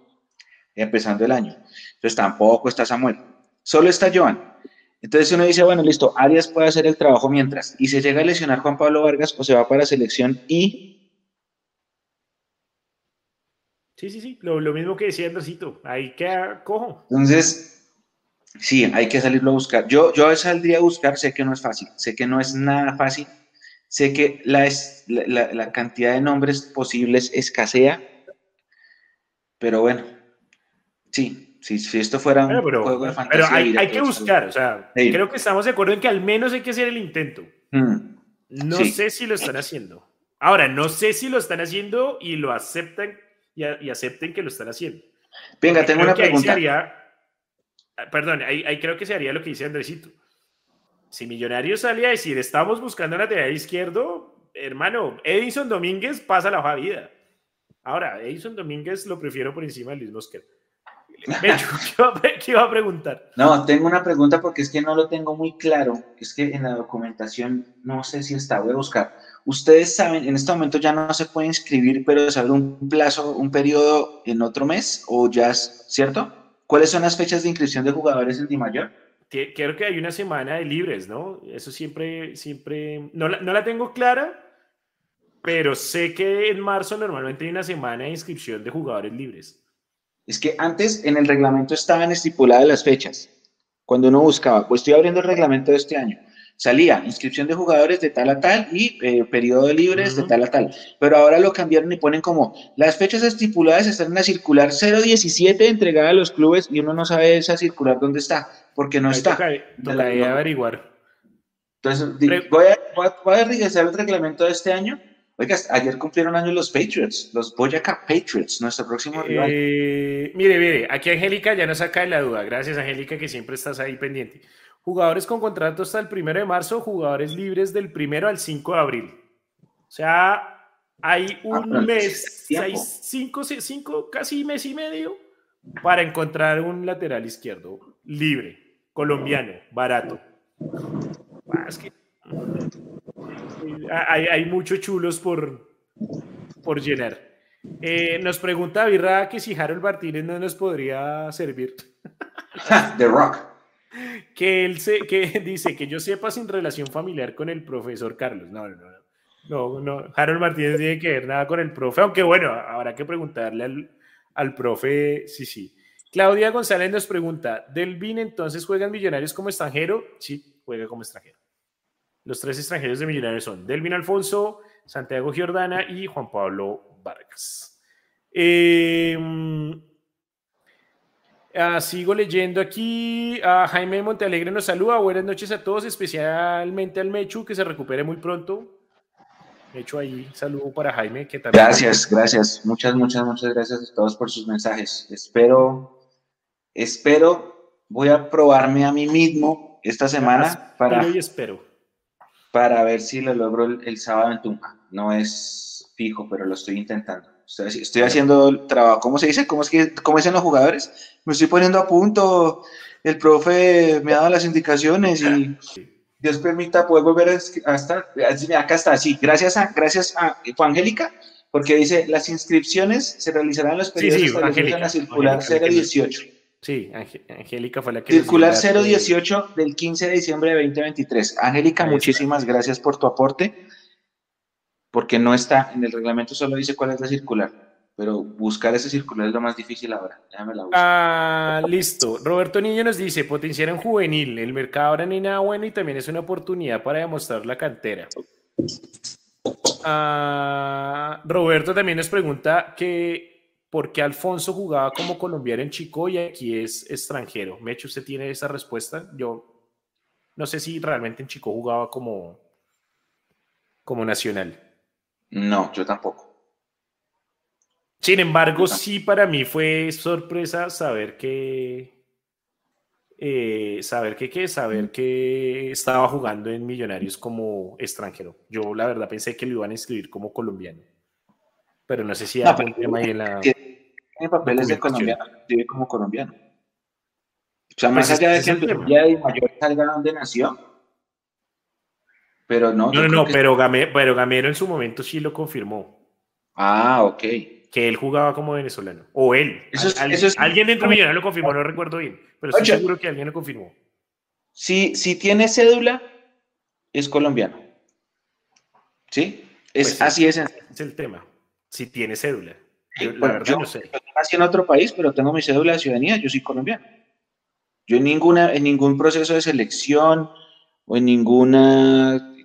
empezando el año. Entonces tampoco está Samuel. Solo está Joan. Entonces uno dice, bueno, listo, Arias puede hacer el trabajo mientras. Y se llega a lesionar Juan Pablo Vargas o se va para selección y Sí, sí, sí, lo, mismo que decía Andresito, ahí queda cojo. Entonces, Sí, hay que salirlo a buscar. Yo, yo saldría a buscar, sé que no es fácil, sé que no es nada fácil, sé que la, la, la cantidad de nombres posibles escasea, pero bueno, sí, si, si esto fuera un juego de fantasía. Pero hay, que buscar, o sea, creo que estamos de acuerdo en que al menos hay que hacer el intento. Mm, no sé si lo están haciendo. Ahora, no sé si lo están haciendo y lo aceptan y, acepten que lo están haciendo. Venga, tengo una pregunta. Ah, perdón, ahí, creo que se haría lo que dice Andresito. Si Millonarios sale a decir, estamos buscando lateral izquierdo, hermano, Edison Domínguez pasa la hoja vida. Ahora, Edison Domínguez lo prefiero por encima de Luis Mosquera. *laughs* ¿Qué iba a preguntar? No, tengo una pregunta porque es que no lo tengo muy claro. Es que en la documentación no sé si está, voy a buscar. Ustedes saben, en este momento ya no se puede inscribir, pero se abre un plazo, un periodo en otro mes o ya, ¿cierto? ¿Cuáles son las fechas de inscripción de jugadores en Di Mayor? Creo que hay una semana de libres, ¿no? Eso siempre, siempre, no la, no la tengo clara, pero sé que en marzo normalmente hay una semana de inscripción de jugadores libres. Es que antes en el reglamento estaban estipuladas las fechas. Cuando uno buscaba, pues estoy abriendo el reglamento de este año salía inscripción de jugadores de tal a tal y eh, periodo libres de tal a tal. Pero ahora lo cambiaron y ponen como las fechas estipuladas están en la circular 017 entregada a los clubes y uno no sabe esa circular dónde está, porque no está. Toca, averiguar. Entonces, voy a, voy, a, regresar reglamento de este año. Oiga, ayer cumplieron años los Patriots, los Boyacá Patriots, nuestro próximo rival. Eh, mire, mire, aquí Angélica ya nos saca de la duda. Gracias, Angélica, que siempre estás ahí pendiente. Jugadores con contrato hasta el primero de marzo, jugadores libres del primero al 5 de abril. O sea, hay ah, un mes, seis, cinco, cinco, casi mes y medio para encontrar un lateral izquierdo libre, colombiano, barato. Ah, hay, hay muchos chulos por, por llenar. Eh, nos pregunta Virra que si Harold Martínez no nos podría servir. *laughs* The Rock que él se, que *laughs* dice que yo sepa sin relación familiar con el profesor Carlos. No, no, no. No, no. Harold Martínez tiene que ver nada con el profe, aunque bueno, habrá que preguntarle al, al profe. Sí, sí. Claudia González nos pregunta: ¿Delvin entonces juegan Millonarios como extranjero? Sí, juega como extranjero. Los tres extranjeros de Millonarios son Delvin Alfonso, Santiago Giordana y Juan Pablo Vargas. Eh, Ah, sigo leyendo aquí. a Jaime Montealegre nos saluda. Buenas noches a todos, especialmente al Mechu, que se recupere muy pronto. Mechu ahí, saludo para Jaime. Que también... Gracias, gracias. Muchas, muchas, muchas gracias a todos por sus mensajes. Espero, espero, voy a probarme a mí mismo esta semana para, espero. para ver si lo logro el, sábado en Tunja. No es fijo, pero lo estoy intentando. Estoy, haciendo el trabajo, ¿cómo se dice? ¿Cómo, es que, ¿Cómo dicen los jugadores? Me estoy poniendo a punto, el profe me ha dado las indicaciones y Dios permita poder volver a estar, acá está, sí, gracias a, gracias a Angélica, porque dice, las inscripciones se realizarán los periodos sí, sí, en la circular 018. Sí, Angélica fue la que... Circular 018 del 15 de diciembre de 2023. Angélica, muchísimas gracias por tu aporte porque no está, en el reglamento solo dice cuál es la circular, pero buscar ese circular es lo más difícil ahora. Déjame la buscar. Ah, listo. Roberto Niño nos dice, potenciar en juvenil, el mercado ahora hay nada bueno y también es una oportunidad para demostrar la cantera. Ah, Roberto también nos pregunta que por qué Alfonso jugaba como colombiano en Chico y aquí es extranjero. Mecho, ¿usted tiene esa respuesta? Yo no sé si realmente en Chico jugaba como, como nacional. No, yo tampoco. Sin embargo, sí para mí fue sorpresa saber que eh, saber que qué, saber que estaba jugando en Millonarios como extranjero. Yo la verdad pensé que lo iban a inscribir como colombiano, pero no sé si hay algún tema ahí en la. Tiene papeles de colombiano, vive como colombiano. O sea, más pues allá de que el ya de mayor salga donde nació, pero no. No, no, no, pero, pero Gamero en su momento sí lo confirmó. Ah, ok. Que él jugaba como venezolano. O él. alguien dentro de lo confirmó, no recuerdo bien. Pero estoy seguro que alguien lo confirmó. Si, si tiene cédula, es colombiano. ¿Sí? Es, pues así es. Es el tema. Si tiene cédula. Yo, la verdad no sé. Yo nací en otro país, pero tengo mi cédula de ciudadanía, yo soy colombiano. Yo en, ninguna, en ningún proceso de selección o en ningún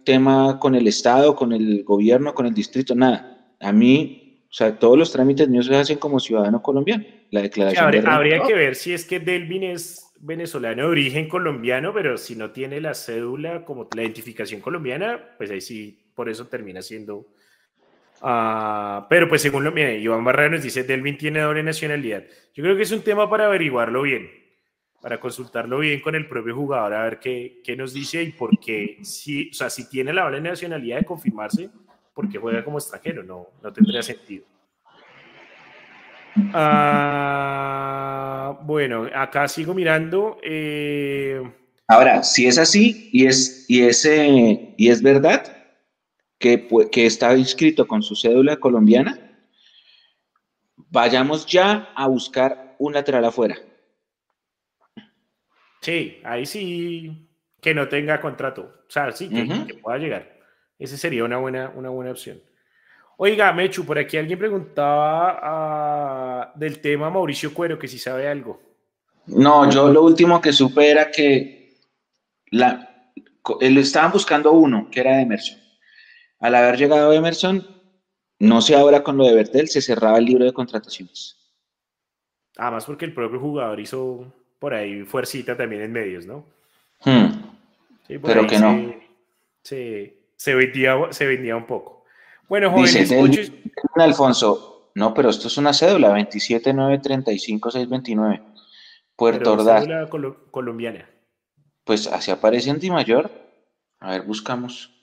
tema con el Estado, con el gobierno, con el distrito, nada. A mí, o sea, todos los trámites míos se hacen como ciudadano colombiano. La declaración. habría, que ver si es que Delvin es venezolano de origen colombiano, pero si no tiene la cédula como la identificación colombiana, pues ahí sí, por eso termina siendo. Uh, pero pues según lo mire, Iván Barrera nos dice, Delvin tiene doble nacionalidad. Yo creo que es un tema para averiguarlo bien para consultarlo bien con el propio jugador, a ver qué, qué nos dice y por qué, si, o sea, si tiene la doble nacionalidad de confirmarse, porque juega como extranjero, no, no tendría sentido. Ah, bueno, acá sigo mirando. Eh, Ahora, si es así y es, y es, y es verdad que, que está inscrito con su cédula colombiana, vayamos ya a buscar un lateral afuera Sí, ahí sí que no tenga contrato. O sea, sí, que, pueda llegar. Esa sería una buena, una buena opción. Oiga, Mechu, por aquí alguien preguntaba ah, del tema Mauricio Cuero, que si sabe algo. No, yo lo último que supe era que la, estaban buscando uno, que era Emerson. Al haber llegado Emerson, no sé ahora con lo de Bertel, se cerraba el libro de contrataciones. Además porque el propio jugador hizo por ahí fuercita también en medios, ¿no? Hmm. Pero que no. Se, se, vendía, se vendía un poco. Bueno, jóvenes, Dice, Alfonso, no, pero esto es una cédula, 27935-629. Puerto Ordaz. Cédula colombiana. Pues así aparece en Di Mayor. A ver, buscamos.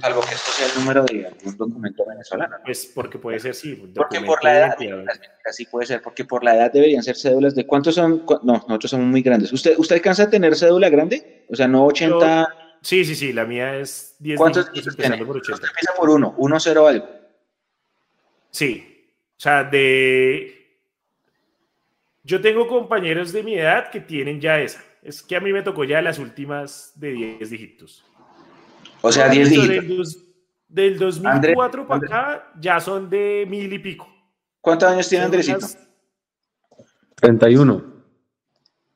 Salvo que esto sea el número de algún documento venezolano. Pues porque puede ser, sí. Porque por la edad, así puede ser, porque por la edad deberían ser cédulas de cuántos son. No, nosotros somos muy grandes. ¿Usted, usted alcanza a tener cédula grande? O sea, no 80. sí, sí, sí, la mía es 10 ¿Cuántos dígitos tiene? por 80. Usted empieza por uno, 1, 0 algo. Sí. O sea, de. Yo tengo compañeros de mi edad que tienen ya esa. Es que a mí me tocó ya las últimas de 10 dígitos. O sea, 10 dígitos. Del, 2004 para acá ya son de mil y pico. ¿Cuántos años tiene Andresito? 31.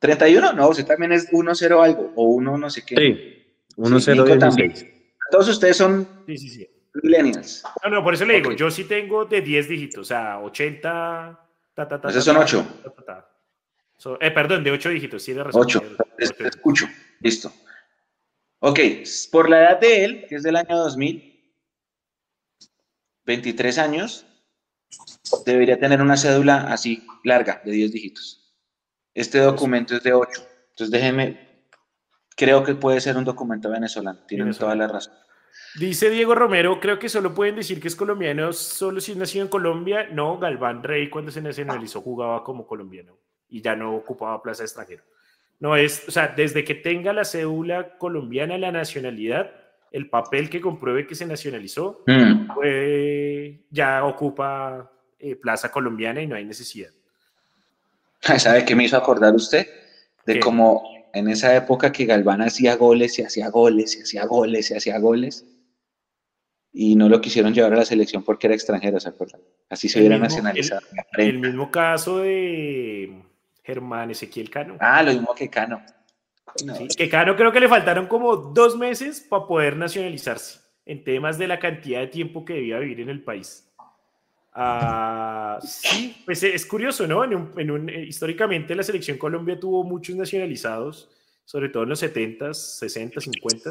¿31? No, usted también es 1-0 algo, o 1 no sé qué. Sí, 1-0 Todos ustedes son sí, sí, sí. millennials. No, no, por eso le digo, yo sí tengo de 10 dígitos, o sea, 80... Ta, ta, ta, Esos son 8. eh, perdón, de 8 dígitos, sí, de razón. 8, te escucho, listo. Ok, por la edad de él, que es del año 2000, 23 años, debería tener una cédula así larga, de 10 dígitos. Este documento es de 8. Entonces déjeme, creo que puede ser un documento venezolano, tienen toda la razón. Dice Diego Romero, creo que solo pueden decir que es colombiano solo si nacido en Colombia. No, Galván Rey cuando se nacionalizó jugaba como colombiano y ya no ocupaba plaza extranjero. No es, o sea, desde que tenga la cédula colombiana, la nacionalidad, el papel que compruebe que se nacionalizó, pues, ya ocupa eh, plaza colombiana y no hay necesidad. *laughs* ¿Sabe qué me hizo acordar usted? De cómo en esa época que Galván hacía goles y hacía goles y hacía goles y hacía goles y no lo quisieron llevar a la selección porque era extranjero, ¿se acuerdan? Así se hubiera nacionalizado. El, mismo caso de Germán Ezequiel Cano. Ah, lo mismo que Cano. que Cano creo que le faltaron como dos meses para poder nacionalizarse en temas de la cantidad de tiempo que debía vivir en el país. Ah, sí, pues es curioso, ¿no? En un, eh, históricamente la selección Colombia tuvo muchos nacionalizados, sobre todo en los 70s, 60 50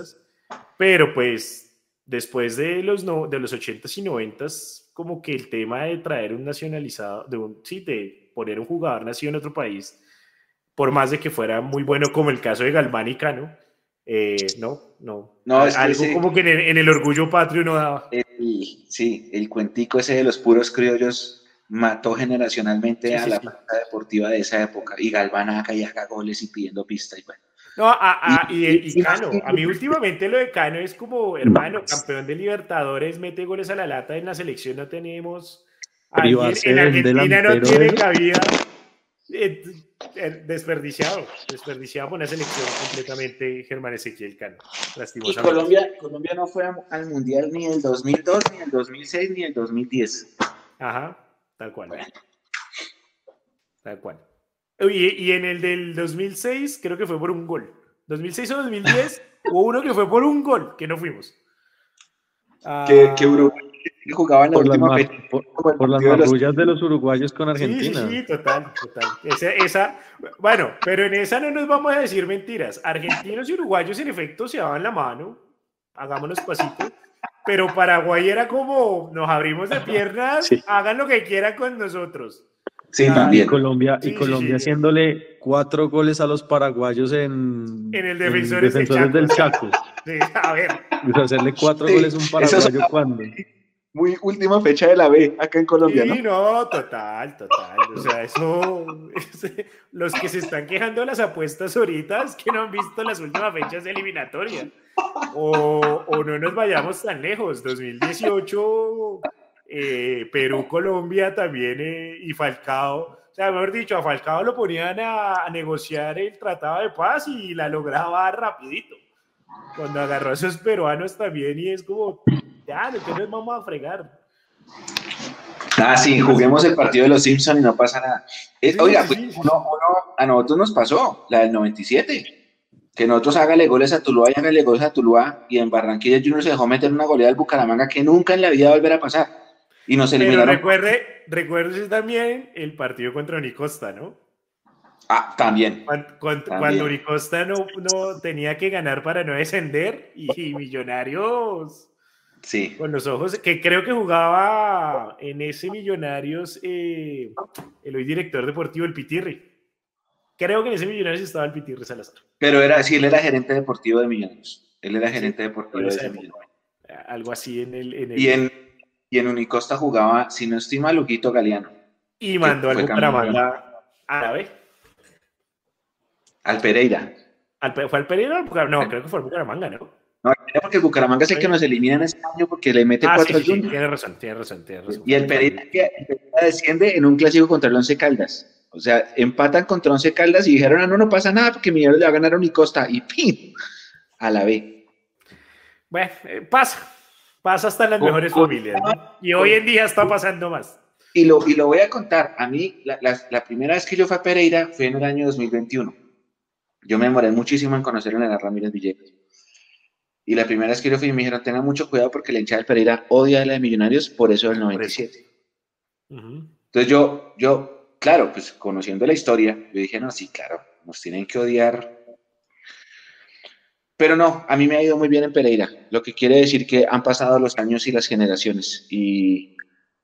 pero pues después de los, no, de los 80s y 90s, como que el tema de traer un nacionalizado, de un, sí, de poner un jugador nacido en otro país, por más de que fuera muy bueno como el caso de Galván y Cano, eh, no, no. no Algo como que en el, orgullo patrio no daba. sí, el cuentico ese de los puros criollos mató generacionalmente a la planta deportiva de esa época. Y Galván acá y haga goles y pidiendo pista y bueno. No, a, y, Cano, a mí últimamente lo de Cano es como, hermano, campeón de Libertadores, mete goles a la lata, en la selección no tenemos, en Argentina no tiene cabida, eh, eh, desperdiciado, desperdiciado por una selección completamente Germán Ezequiel Cano, Y Colombia, Colombia no fue al Mundial ni el 2002, ni el 2006, ni el 2010. Ajá, tal cual. Tal cual. Y, en el del 2006 creo que fue por un gol. 2006 o 2010 *laughs* hubo uno que fue por un gol, que no fuimos. que, que Uruguay jugaba en la por última las, Por, las marrullas de los uruguayos con Argentina. Sí, sí, total, total. Esa, esa, bueno, pero en esa no nos vamos a decir mentiras. Argentinos y uruguayos en efecto se daban la mano, hagámonos pasitos. Pero Paraguay era como, nos abrimos de piernas, hagan lo que quieran con nosotros. Sí, también. Y Colombia, y Colombia haciéndole cuatro goles a los paraguayos en, en el Defensores, del Chaco. Sí, a ver. hacerle cuatro goles a un paraguayo cuando. Muy última fecha de la B acá en Colombia. Sí, no, total, total. O sea, eso. *laughs* los que se están quejando de las apuestas ahorita es que no han visto las últimas fechas de eliminatoria. O, o no nos vayamos tan lejos. 2018 eh, Perú, Colombia también eh, y Falcao. O sea, mejor dicho, a Falcao lo ponían a, negociar el tratado de paz y la lograba rapidito. Cuando agarró a esos peruanos también y es como, ya, ¿de qué nos vamos a fregar? Ah, sí, juguemos el partido de los Simpsons y no pasa nada. oiga, pues, a nosotros nos pasó, la del 97 que nosotros hágale goles a Tuluá y hágale goles a Tuluá y en Barranquilla Junior se dejó meter una goleada al Bucaramanga que nunca en la vida va a volver a pasar y nos eliminaron. Pero recuerde, recuerde también el partido contra Unicosta, ¿no? Ah, también. Cuando, Unicosta no, no, tenía que ganar para no descender y, Millonarios. Sí. Con los ojos, que creo que jugaba en ese Millonarios eh, el hoy director deportivo, el Pitirri. Creo que en ese Millonarios estaba el Pitirri Salazar. Pero era, sí, él era gerente deportivo de Millonarios. Él era gerente deportivo de ese Millonarios. Algo así en el, en el... Y en, y en Unicosta jugaba, si no estima, Luquito Galeano. Y mandó al Bucaramanga B. Al Pereira. ¿Fue al Pereira o al No, creo que fue al Bucaramanga, ¿no? No, porque el Bucaramanga es el que nos elimina en ese año porque le mete ah, cuatro sí, tiene razón, tiene razón, tiene razón. Y el Pereira, desciende en un clásico contra el Once Caldas. O sea, empatan contra Once Caldas y dijeron, ah, no, no pasa nada porque Millonarios le va a ganar a Unicosta. Y ¡pim! A la B. Bueno, eh, pasa. Pasa hasta en las mejores familias. Y hoy en día está pasando más. Y lo, y lo voy a contar. A mí, la, la, primera vez que yo fui a Pereira fue en el año 2021. Yo me demoré muchísimo en conocer a Ramírez Villegas. Y la primera vez que yo fui, me dijeron, tengan mucho cuidado porque la hinchada de Pereira odia a la de Millonarios, por eso el 97. Entonces yo, yo, claro, pues conociendo la historia, yo dije, no, sí, claro, nos tienen que odiar pero no, a mí me ha ido muy bien en Pereira, lo que quiere decir que han pasado los años y las generaciones. Y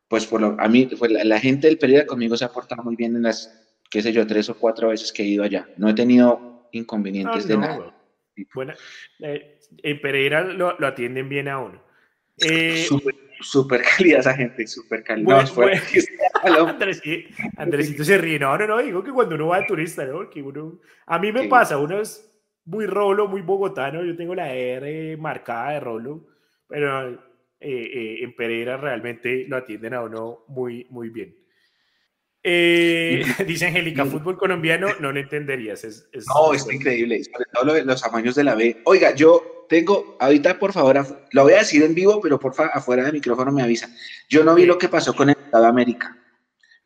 pues por lo, a mí, pues, la, gente del Pereira conmigo se ha portado muy bien en las, qué sé yo, tres o cuatro veces que he ido allá. No he tenido inconvenientes de nada. Bueno, eh, en Pereira lo, atienden bien a uno. Eh, súper calidad esa gente, súper calidad. *laughs* *laughs* Andresito, se ríe. No, no, no, digo que cuando uno va de turista, ¿no? Que uno, a mí me pasa, uno es muy rolo, muy bogotano. Yo tengo la R marcada de rolo, pero eh, eh, en Pereira realmente lo atienden a uno muy, muy bien. Eh, *laughs* dice Angélica, fútbol colombiano, no lo entenderías. Es, no, es increíble, sobre todo los amaños de la B. Oiga, yo tengo, ahorita por favor, lo voy a decir en vivo, pero por favor, afuera del micrófono me avisa. Yo no vi lo que pasó con el Estado América,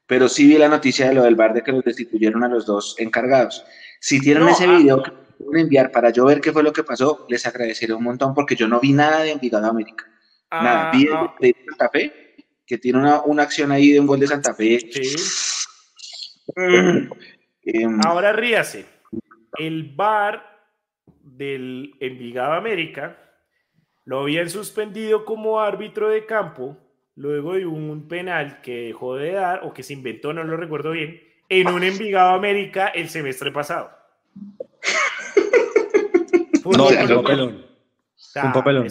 pero sí vi la noticia de lo del bar de que los destituyeron a los dos encargados. Si tienen ese ah, video que pueden enviar para yo ver qué fue lo que pasó, les agradeceré un montón porque yo no vi nada de Envigado América. nada, vi ah, de, Santa Fe, que tiene una, una, acción ahí de un gol de Santa Fe. Mm, *clears throat* em, Ahora ríase. El bar del Envigado América lo habían suspendido como árbitro de campo luego de un penal que dejó de dar o que se inventó, no lo recuerdo bien, en un Envigado América el semestre pasado. *laughs* no, un papelón. un papelón.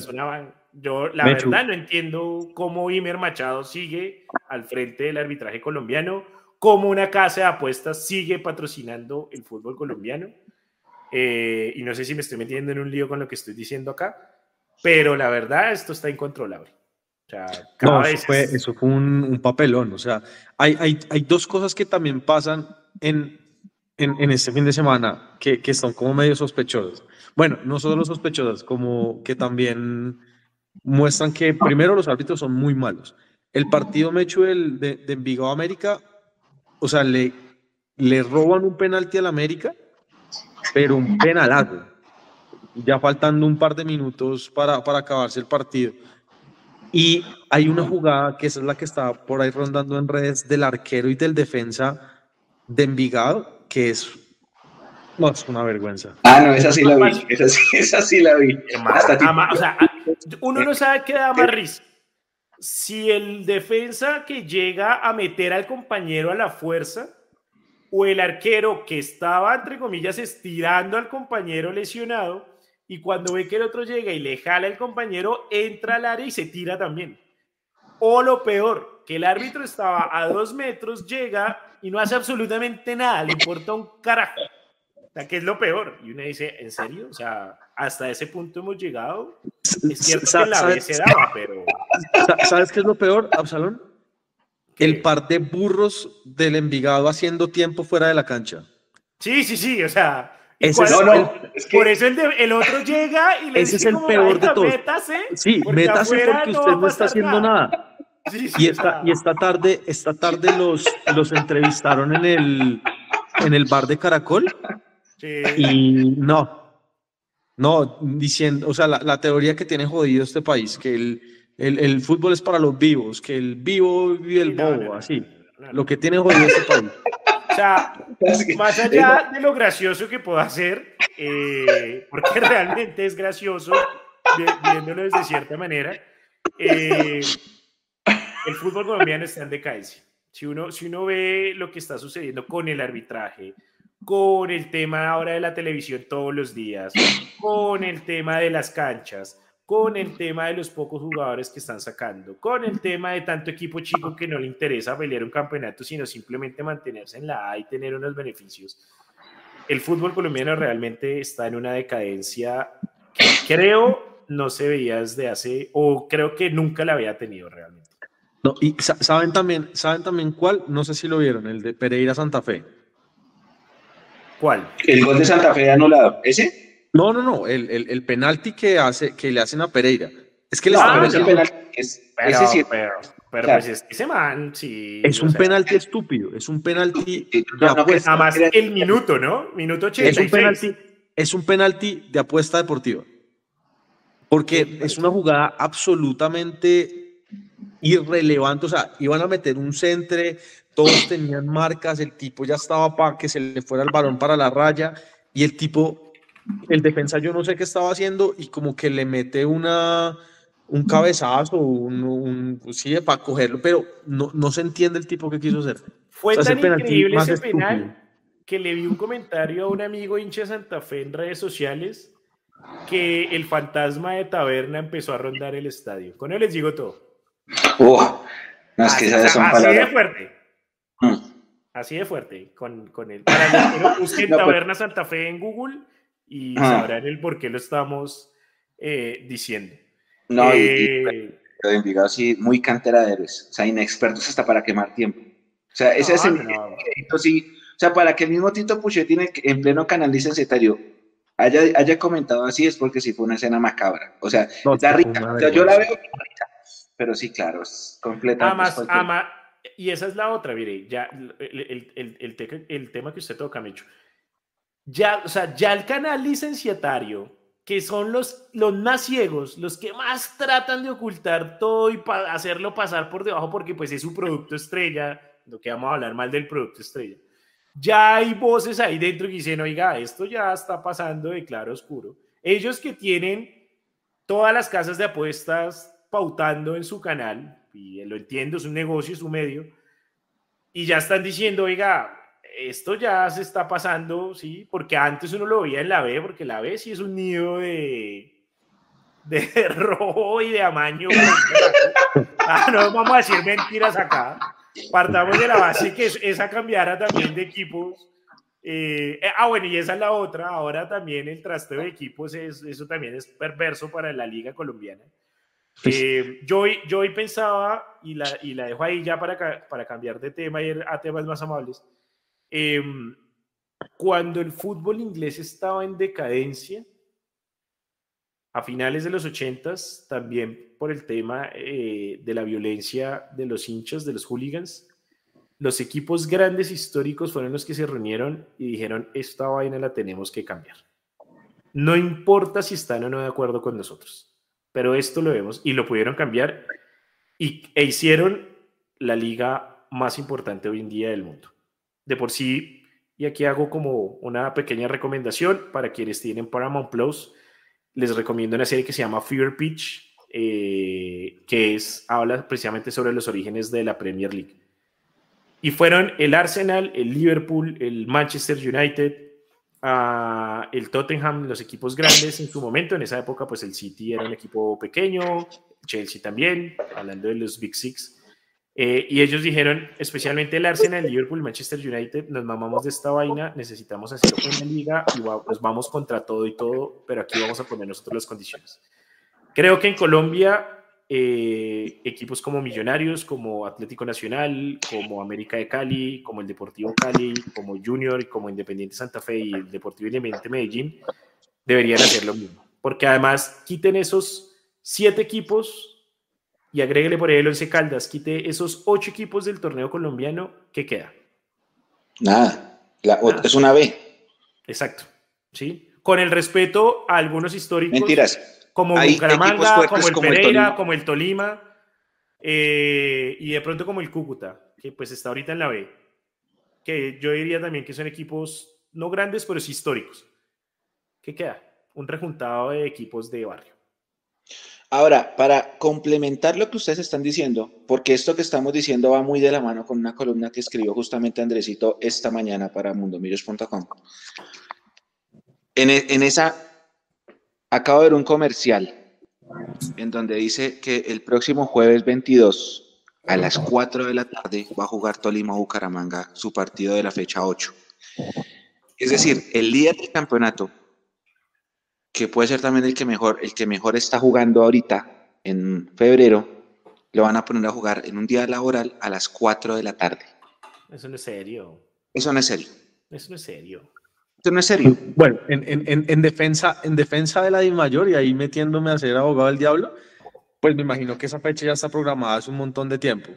Yo la verdad no entiendo cómo Imer Machado sigue al frente del arbitraje colombiano, cómo una casa de apuestas sigue patrocinando el fútbol colombiano. Eh, y no sé si me estoy metiendo en un lío con lo que estoy diciendo acá, pero la verdad esto está incontrolable. O sea, no, eso, fue, eso fue un, papelón. O sea, hay, hay, hay, dos cosas que también pasan en, en, en este fin de semana que, que, están como medio sospechosas. Bueno, no solo sospechosas, como que también muestran que primero los árbitros son muy malos. El partido Mechu de, de Envigado América, o sea, le, le roban un penalti al América, pero un penalazo. Ya faltando un par de minutos para, para acabarse el partido. Y hay una jugada que esa es la que está por ahí rondando en redes del arquero y del defensa de Envigado, que es, no, es una vergüenza. Ah, no, esa sí la vi, esa sí, esa sí la vi. o sea, uno no sabe qué da más risa. Si el defensa que llega a meter al compañero a la fuerza o el arquero que estaba, entre comillas, estirando al compañero lesionado y cuando ve que el otro llega y le jala el compañero, entra al área y se tira también. O lo peor, que el árbitro estaba a dos metros, llega y no hace absolutamente nada, le importa un carajo. Sea, que es lo peor. Y uno dice, ¿en serio? O sea, hasta ese punto hemos llegado. Es cierto que la vez se daba, pero... ¿Sabes qué es lo peor, Absalón? El par de burros del Envigado haciendo tiempo fuera de la cancha. Sí, sí, sí, o sea, por eso el, otro llega y le ese dice es el peor de todos. Métase, sí, métase porque usted no, está haciendo nada. y, esta, y esta tarde, esta tarde los, los entrevistaron en el, en el bar de Caracol y no, no, diciendo, o sea, la, la, teoría que tiene jodido este país, que el, el, el, fútbol es para los vivos, que el vivo vive el bobo, así, lo que tiene jodido este país. Sea, más allá de lo gracioso que pueda ser, eh, porque *laughs* realmente es gracioso viéndolo desde cierta manera, eh, el fútbol colombiano está en decadencia. Si uno, si uno ve lo que está sucediendo con el arbitraje, con el tema ahora de la televisión todos los días, con el tema de las canchas, con el tema de los pocos jugadores que están sacando, con el tema de tanto equipo chico que no le interesa pelear un campeonato, sino simplemente mantenerse en la A y tener unos beneficios. El fútbol colombiano realmente está en una decadencia que creo no se veía desde hace, o creo que nunca la había tenido realmente. No, y saben también, saben también cuál, no sé si lo vieron, el de Pereira Santa Fe. ¿Cuál? El gol de Santa Fe anulado, ¿ese? No, no, no, el, el, el, penalti que, hace, que le hacen a Pereira. Es que le ah, ese penalti es, pero, ese sí, pero, pero pues ese man, sí. Es un penalti estúpido, es un penalti de apuesta. Además, el minuto, ¿no? Minuto 86. Es un penalti, es un penalti de apuesta deportiva. Porque es una jugada absolutamente irrelevante. O sea, iban a meter un centre, todos tenían marcas, el tipo ya estaba para que se le fuera el balón para la raya y el tipo el defensa yo no sé qué estaba haciendo y como que le mete una, un cabezazo, un, sí, para cogerlo, pero no, no se entiende el tipo que quiso hacer. Fue tan increíble ese penal que le vi un comentario a un amigo hincha de Santa Fe en redes sociales que el fantasma de Taberna empezó a rondar el estadio. Con él les digo todo. así, de fuerte. Mm. Así de fuerte. Con, con el, para que *laughs* busquen pues Taberna Santa Fe en Google y sabrán el por qué lo estamos eh, diciendo. No, eh, y, sí, muy cantera de héroes, o sea, inexpertos hasta para quemar tiempo. O sea, ese es el sí. O sea, para que el mismo Tito Puchetti en pleno canal licenciatario haya, haya comentado así es porque sí fue una escena macabra. O sea, yo la veo pero sí, claro, es completamente. Además, y esa es la otra, mire, ya el, el, el, el tema que usted toca, Micho. Ya, o sea, ya el canal licenciatario, que son los, los más ciegos, los que más tratan de ocultar todo y hacerlo pasar por debajo porque pues es su producto estrella, lo que vamos a hablar mal del producto estrella. Ya hay voces ahí dentro que dicen, oiga, esto ya está pasando de claro oscuro. Ellos que tienen todas las casas de apuestas pautando en su canal, y lo entiendo, es un negocio, es un medio, y ya están diciendo, oiga, esto ya se está pasando, ¿sí? Porque antes uno lo veía en la B, porque la B sí es un nido de, de *laughs* robo y de amaño. *laughs* ah, no vamos a decir mentiras acá. Partamos de la base que esa cambiara también de equipos. Eh, eh, ah, bueno, y esa es la otra. Ahora también el trasteo de equipos, es, eso también es perverso para la liga colombiana. Pues eh, yo, yo hoy pensaba, y la, y la dejo ahí ya para, para cambiar de tema y a temas más amables, em, cuando el fútbol inglés estaba en decadencia, a finales de los 80 también por el tema eh, de la violencia de los hinchas, de los hooligans, los equipos grandes históricos fueron los que se reunieron y dijeron, esta vaina la tenemos que cambiar. No importa si están o no de acuerdo con nosotros pero esto lo vemos y lo pudieron cambiar y, e hicieron la liga más importante hoy en día del mundo. De por sí, y aquí hago como una pequeña recomendación para quienes tienen Paramount Plus, les recomiendo una serie que se llama Fear Pitch, eh, que es, habla precisamente sobre los orígenes de la Premier League. Y fueron el Arsenal, el Liverpool, el Manchester United, el Tottenham, los equipos grandes en su momento, en esa época pues el City era un equipo pequeño, Chelsea también, hablando de los Big Six, eh, y ellos dijeron, especialmente el Arsenal, el Liverpool, Manchester United, nos mamamos de esta vaina, necesitamos hacer una liga y pues vamos contra todo y todo, pero aquí vamos a poner nosotros las condiciones. Creo que en Colombia eh, equipos como Millonarios, como Atlético Nacional, como América de Cali, como el Deportivo Cali, como Junior, como Independiente Santa Fe y el Deportivo Independiente Medellín, deberían hacer lo mismo. Porque además quiten esos siete equipos y agréguele por ahí el Once Caldas, quite esos ocho equipos del torneo colombiano, ¿qué queda? Nada, es una B. Exacto, ¿sí? Con el respeto a algunos históricos. Mentiras como Bucaramanga, como el Pereira, como el Tolima, eh, y de pronto como el Cúcuta, que pues está ahorita en la B, que yo diría también que son equipos no grandes, pero sí históricos. ¿Qué queda? Un rejuntado de equipos de barrio. Ahora, para complementar lo que ustedes están diciendo, porque esto que estamos diciendo va muy de la mano con una columna que escribió justamente Andresito esta mañana para mundomillos.com. En, en esa Acabo de ver un comercial en donde dice que el próximo jueves 22 a las 4 de la tarde va a jugar Tolima Bucaramanga su partido de la fecha 8. Es decir, el líder del campeonato, que puede ser también el que mejor, el que mejor está jugando ahorita en febrero, lo van a poner a jugar en un día laboral a las 4 de la tarde. Eso no es serio. Eso no es serio. Eso no es serio. Esto no es serio. Bueno, en, defensa, en defensa de la mayor y ahí metiéndome a ser abogado del diablo, pues me imagino que esa fecha ya está programada hace un montón de tiempo.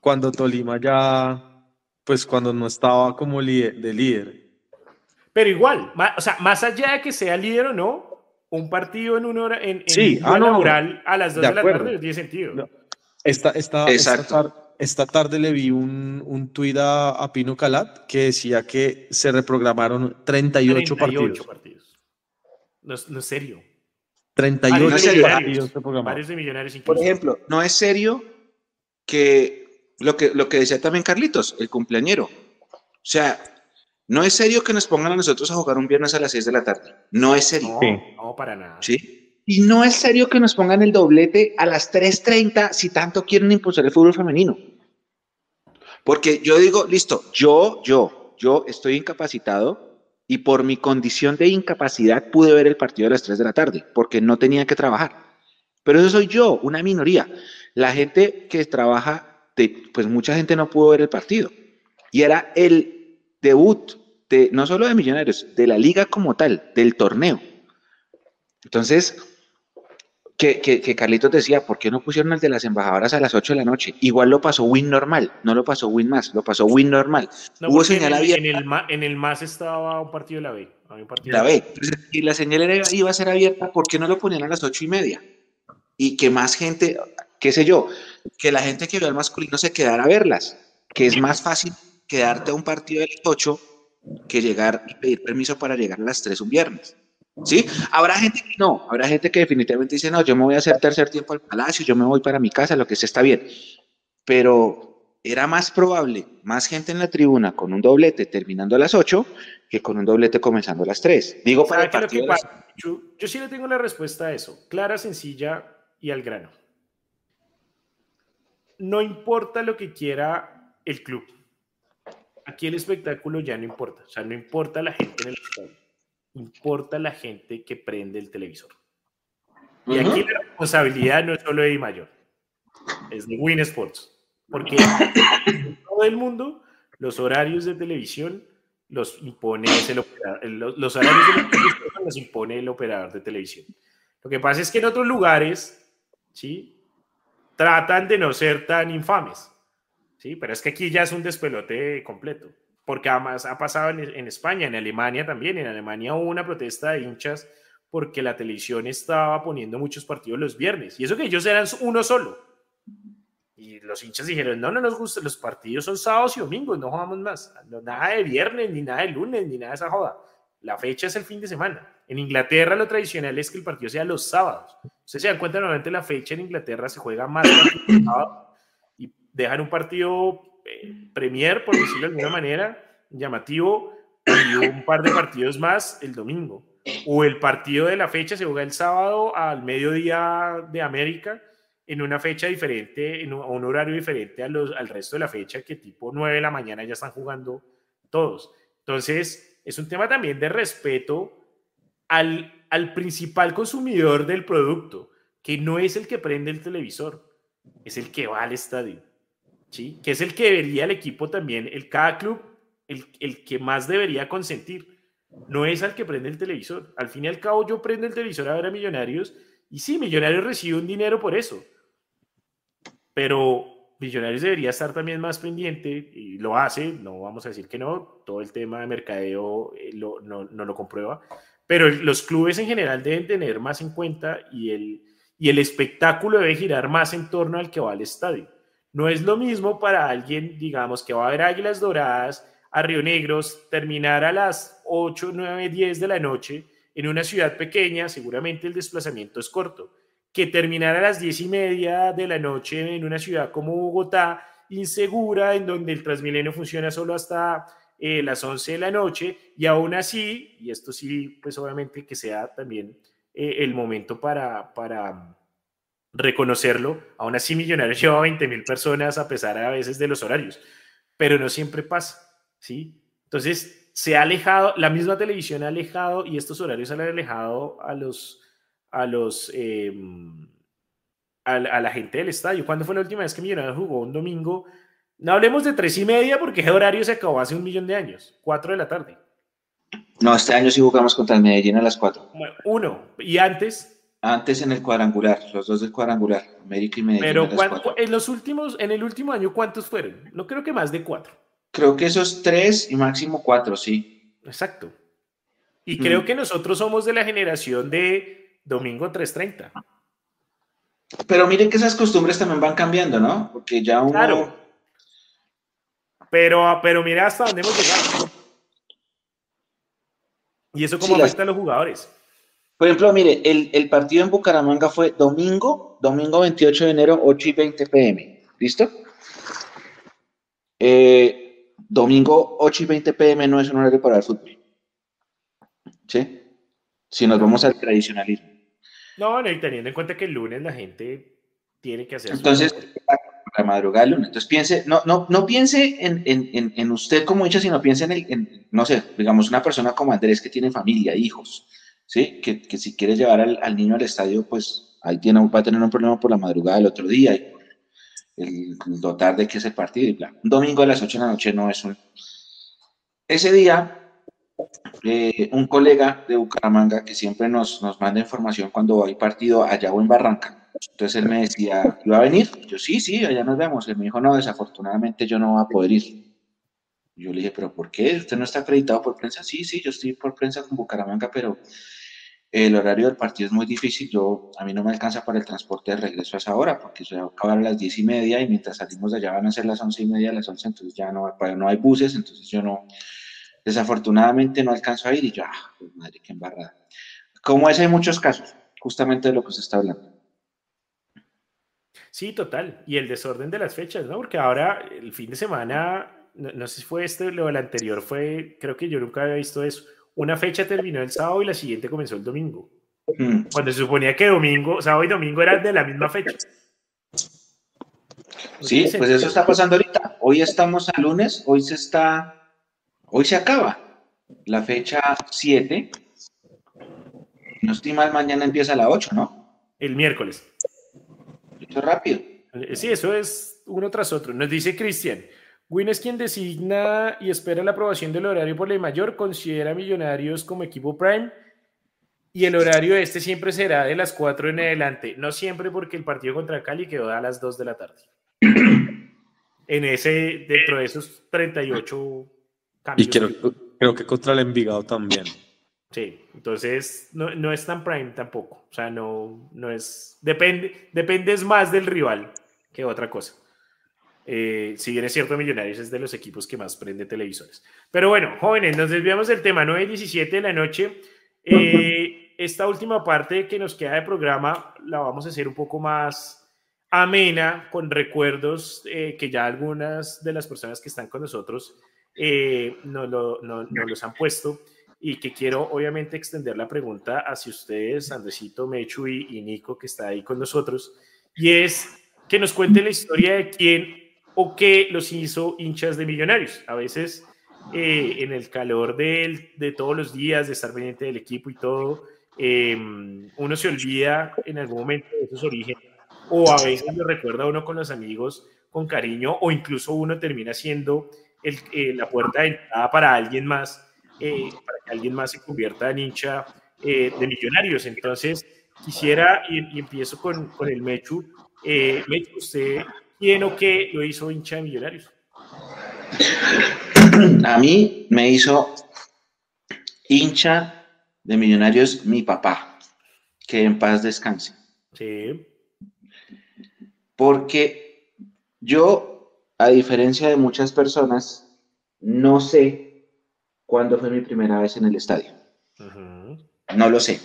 Cuando Tolima ya, pues cuando no estaba como líder, de líder. Pero igual, o sea, más allá de que sea líder o no, un partido en una hora, en, sí, ah, a las 2 de, la tarde no tiene sentido. Esta, esta, Exacto esta tarde le vi un, un tuit a, Pino Calat que decía que se reprogramaron 38, partidos. No, es, serio. 38 partidos Por ejemplo, no es serio que lo, que lo que decía también Carlitos, el cumpleañero. O sea, no es serio que nos pongan a nosotros a jugar un viernes a las 6 de la tarde. No es serio. No, no para nada. ¿Sí? Y no es serio que nos pongan el doblete a las 3.30 si tanto quieren impulsar el fútbol femenino. Porque yo digo, listo, yo, yo, yo estoy incapacitado y por mi condición de incapacidad pude ver el partido a las 3 de la tarde, porque no tenía que trabajar. Pero eso soy yo, una minoría. La gente que trabaja pues mucha gente no pudo ver el partido. Y era el debut de, no solo de Millonarios, de la liga como tal, del torneo. Entonces, que, que, Carlitos decía, ¿por qué no pusieron el de las embajadoras a las 8 de la noche? Igual lo pasó Win normal, no lo pasó Win más, lo pasó Win normal. Hubo señal en el, En el, en el más estaba un partido de la B. la B. y la señal iba a ser abierta, ¿por qué no lo ponían a las 8 y media? Y que más gente, qué sé yo, que la gente que ve al masculino se quedara a verlas, que es más fácil quedarte a un partido de las 8 que llegar y pedir permiso para llegar a las 3 un viernes. ¿Sí? Habrá gente que no, habrá gente que definitivamente dice, no, yo me voy a hacer tercer tiempo al palacio, yo me voy para mi casa, lo que sea está bien. Pero era más probable, más gente en la tribuna con un doblete terminando a las 8 que con un doblete comenzando a las 3. Digo para el partido yo, yo sí le tengo la respuesta a eso, clara, sencilla y al grano. No importa lo que quiera el club. Aquí el espectáculo ya no importa. O sea, no importa la gente en el estadio importa la gente que prende el televisor. Y aquí la responsabilidad no es solo de Mayor, es de Win Sports. Porque en todo el mundo los horarios de televisión los impone el los horarios de televisión los impone el operador de televisión. Lo que pasa es que en otros lugares, ¿sí? Tratan de no ser tan infames, ¿sí? Pero es que aquí ya es un despelote completo porque además ha pasado en, España, en Alemania también. En Alemania hubo una protesta de hinchas porque la televisión estaba poniendo muchos partidos los viernes. Y eso que ellos eran uno solo. Y los hinchas dijeron, no, no nos gusta, los partidos son sábados y domingos, no jugamos más. nada de viernes, ni nada de lunes, ni nada de esa joda. La fecha es el fin de semana. En Inglaterra lo tradicional es que el partido sea los sábados. Ustedes se dan cuenta, normalmente la fecha en Inglaterra se juega más y dejan un partido Premier, por decirlo de alguna manera, llamativo, y un par de partidos más el domingo. O el partido de la fecha se juega el sábado al mediodía de América, en una fecha diferente, en un, horario diferente a al resto de la fecha, que tipo 9 de la mañana ya están jugando todos. Entonces, es un tema también de respeto al, al principal consumidor del producto, que no es el que prende el televisor, es el que va al estadio. ¿Sí? que es el que debería el equipo también, el cada club, el, el que más debería consentir. No es al que prende el televisor. Al fin y al cabo, yo prendo el televisor a ver a Millonarios y sí, Millonarios recibe un dinero por eso. Pero Millonarios debería estar también más pendiente y lo hace, no vamos a decir que no, todo el tema de mercadeo eh, no, no, lo comprueba, pero los clubes en general deben tener más en cuenta y el, y el espectáculo debe girar más en torno al que va al estadio. No es lo mismo para alguien, digamos, que va a ver Águilas Doradas a Río Negros, terminar a las 8, 9, 10 de la noche en una ciudad pequeña, seguramente el desplazamiento es corto, que terminar a las 10 y media de la noche en una ciudad como Bogotá, insegura, en donde el Transmilenio funciona solo hasta eh, las 11 de la noche, y aún así, y esto sí, pues obviamente que sea también eh, el momento para, para reconocerlo. Aún así, Millonarios *laughs* lleva 20 mil personas a pesar a veces de los horarios, pero no siempre pasa, ¿sí? Entonces, se ha alejado, la misma televisión ha alejado y estos horarios han alejado a los, a los, em, a, la gente del estadio. ¿Cuándo fue la última vez que Millonarios jugó un domingo? No hablemos de tres y media porque ese horario se acabó hace un millón de años, cuatro de la tarde. No, este año sí jugamos contra el Medellín a las cuatro. uno, y antes antes en el cuadrangular, los dos del cuadrangular, América y Medellín. Pero en los últimos, en el último año, ¿cuántos fueron? No creo que más de cuatro. Creo que esos tres y máximo cuatro, sí. Exacto. Y creo mm. que nosotros somos de la generación de domingo 3.30. Pero miren que esas costumbres también van cambiando, ¿no? Porque ya uno... Claro. Pero, pero mira hasta dónde hemos llegado. Y eso cómo afecta a los jugadores. Por ejemplo, mire, el, partido en Bucaramanga fue domingo, domingo 28 de enero, 8 y 20 pm. ¿Listo? Eh, domingo 8 y 20 pm no es un horario para el fútbol. ¿Sí? Si nos vamos al tradicionalismo. No, no, y teniendo en cuenta que el lunes la gente tiene que hacer. Entonces, la madrugada del lunes. Entonces piense, no, no, no piense en, en, en, usted como hincha, sino piense en, el, no sé, digamos, una persona como Andrés que tiene familia, hijos ¿sí? Que, si quieres llevar al, niño al estadio, pues ahí tiene, va a tener un problema por la madrugada del otro día. el, lo tarde que es el partido y bla. Un domingo a las 8 de la noche no es un... Ese día, eh, un colega de Bucaramanga que siempre nos, nos manda información cuando hay partido allá o en Barranca, entonces él me decía, ¿iba a venir? Yo, sí, sí, allá nos vemos. Él me dijo, no, desafortunadamente yo no voy a poder ir. Yo le dije, ¿pero por qué? ¿Usted no está acreditado por prensa? Sí, sí, yo estoy por prensa con Bucaramanga, pero el horario del partido es muy difícil. Yo, a mí no me alcanza para el transporte de regreso a esa hora, porque se va a acabar a las diez y media y mientras salimos de allá van a ser las once y media, las once, entonces ya no, no hay buses, entonces yo no, desafortunadamente no alcanzo a ir y yo, ah, pues madre, qué embarrada. Como ese hay muchos casos, justamente de lo que se está hablando. Sí, total. Y el desorden de las fechas, ¿no? Porque ahora el fin de semana, no, sé si fue este o el anterior, fue, creo que yo nunca había visto eso. Una fecha terminó el sábado y la siguiente comenzó el domingo. Mm. Cuando se suponía que domingo, sábado y domingo eran de la misma fecha. Sí, pues eso está pasando ahorita. Hoy estamos a lunes, hoy se está, hoy se acaba la fecha 7. No estoy mal, mañana empieza la 8, ¿no? El miércoles rápido. Eh, sí, eso es uno tras otro. Nos dice Cristian. Win es quien designa y espera la aprobación del horario por ley mayor, considera Millonarios como equipo prime y el horario este siempre será de las 4 en adelante, no siempre porque el partido contra Cali quedó a las 2 de la tarde. *clears throat* en ese, dentro de esos 38 cambios. Y creo, creo que contra el Envigado también. Sí, entonces no, no, es tan prime tampoco. O sea, no, no es. Depende, dependes más del rival que otra cosa. Eh, si bien es cierto, Millonarios es de los equipos que más prende televisores. Pero bueno, jóvenes, nos desviamos del tema 9 y 17 de la noche. Eh, esta última parte que nos queda de programa la vamos a hacer un poco más amena, con recuerdos eh, que ya algunas de las personas que están con nosotros nos, lo, nos los han puesto y que quiero obviamente extender la pregunta hacia ustedes, Andresito, Mechu y, Nico, que está ahí con nosotros, y es que nos cuente la historia de quién o qué los hizo hinchas de millonarios. A veces eh, en el calor de, de, todos los días, de estar pendiente del equipo y todo, em, uno se olvida en algún momento de esos orígenes, o a veces lo recuerda uno con los amigos con cariño, o incluso uno termina siendo el, eh, la puerta de entrada para alguien más eh, para que alguien más se convierta en hincha eh, de millonarios. Entonces, quisiera, y, empiezo con, con, el Mechu. Eh, Mechu, ¿usted quién o qué lo hizo hincha de millonarios? A mí me hizo hincha de millonarios mi papá, que en paz descanse. Sí. Porque yo, a diferencia de muchas personas, no sé cuándo fue mi primera vez en el estadio. No lo sé.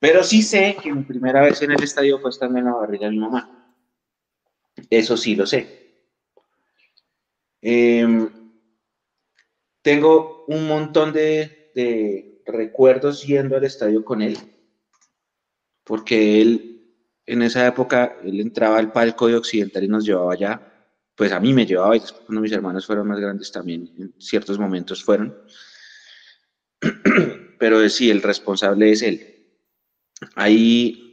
Pero sí sé que mi primera vez en el estadio fue estando en la barriga de mi mamá. Eso sí lo sé. Em, tengo un montón de, recuerdos yendo al estadio con él, porque él, en esa época, él entraba al palco de Occidental y nos llevaba allá pues a mí me llevaba y después cuando mis hermanos fueron más grandes también en ciertos momentos fueron. *clears throat* Pero sí, el responsable es él. Ahí,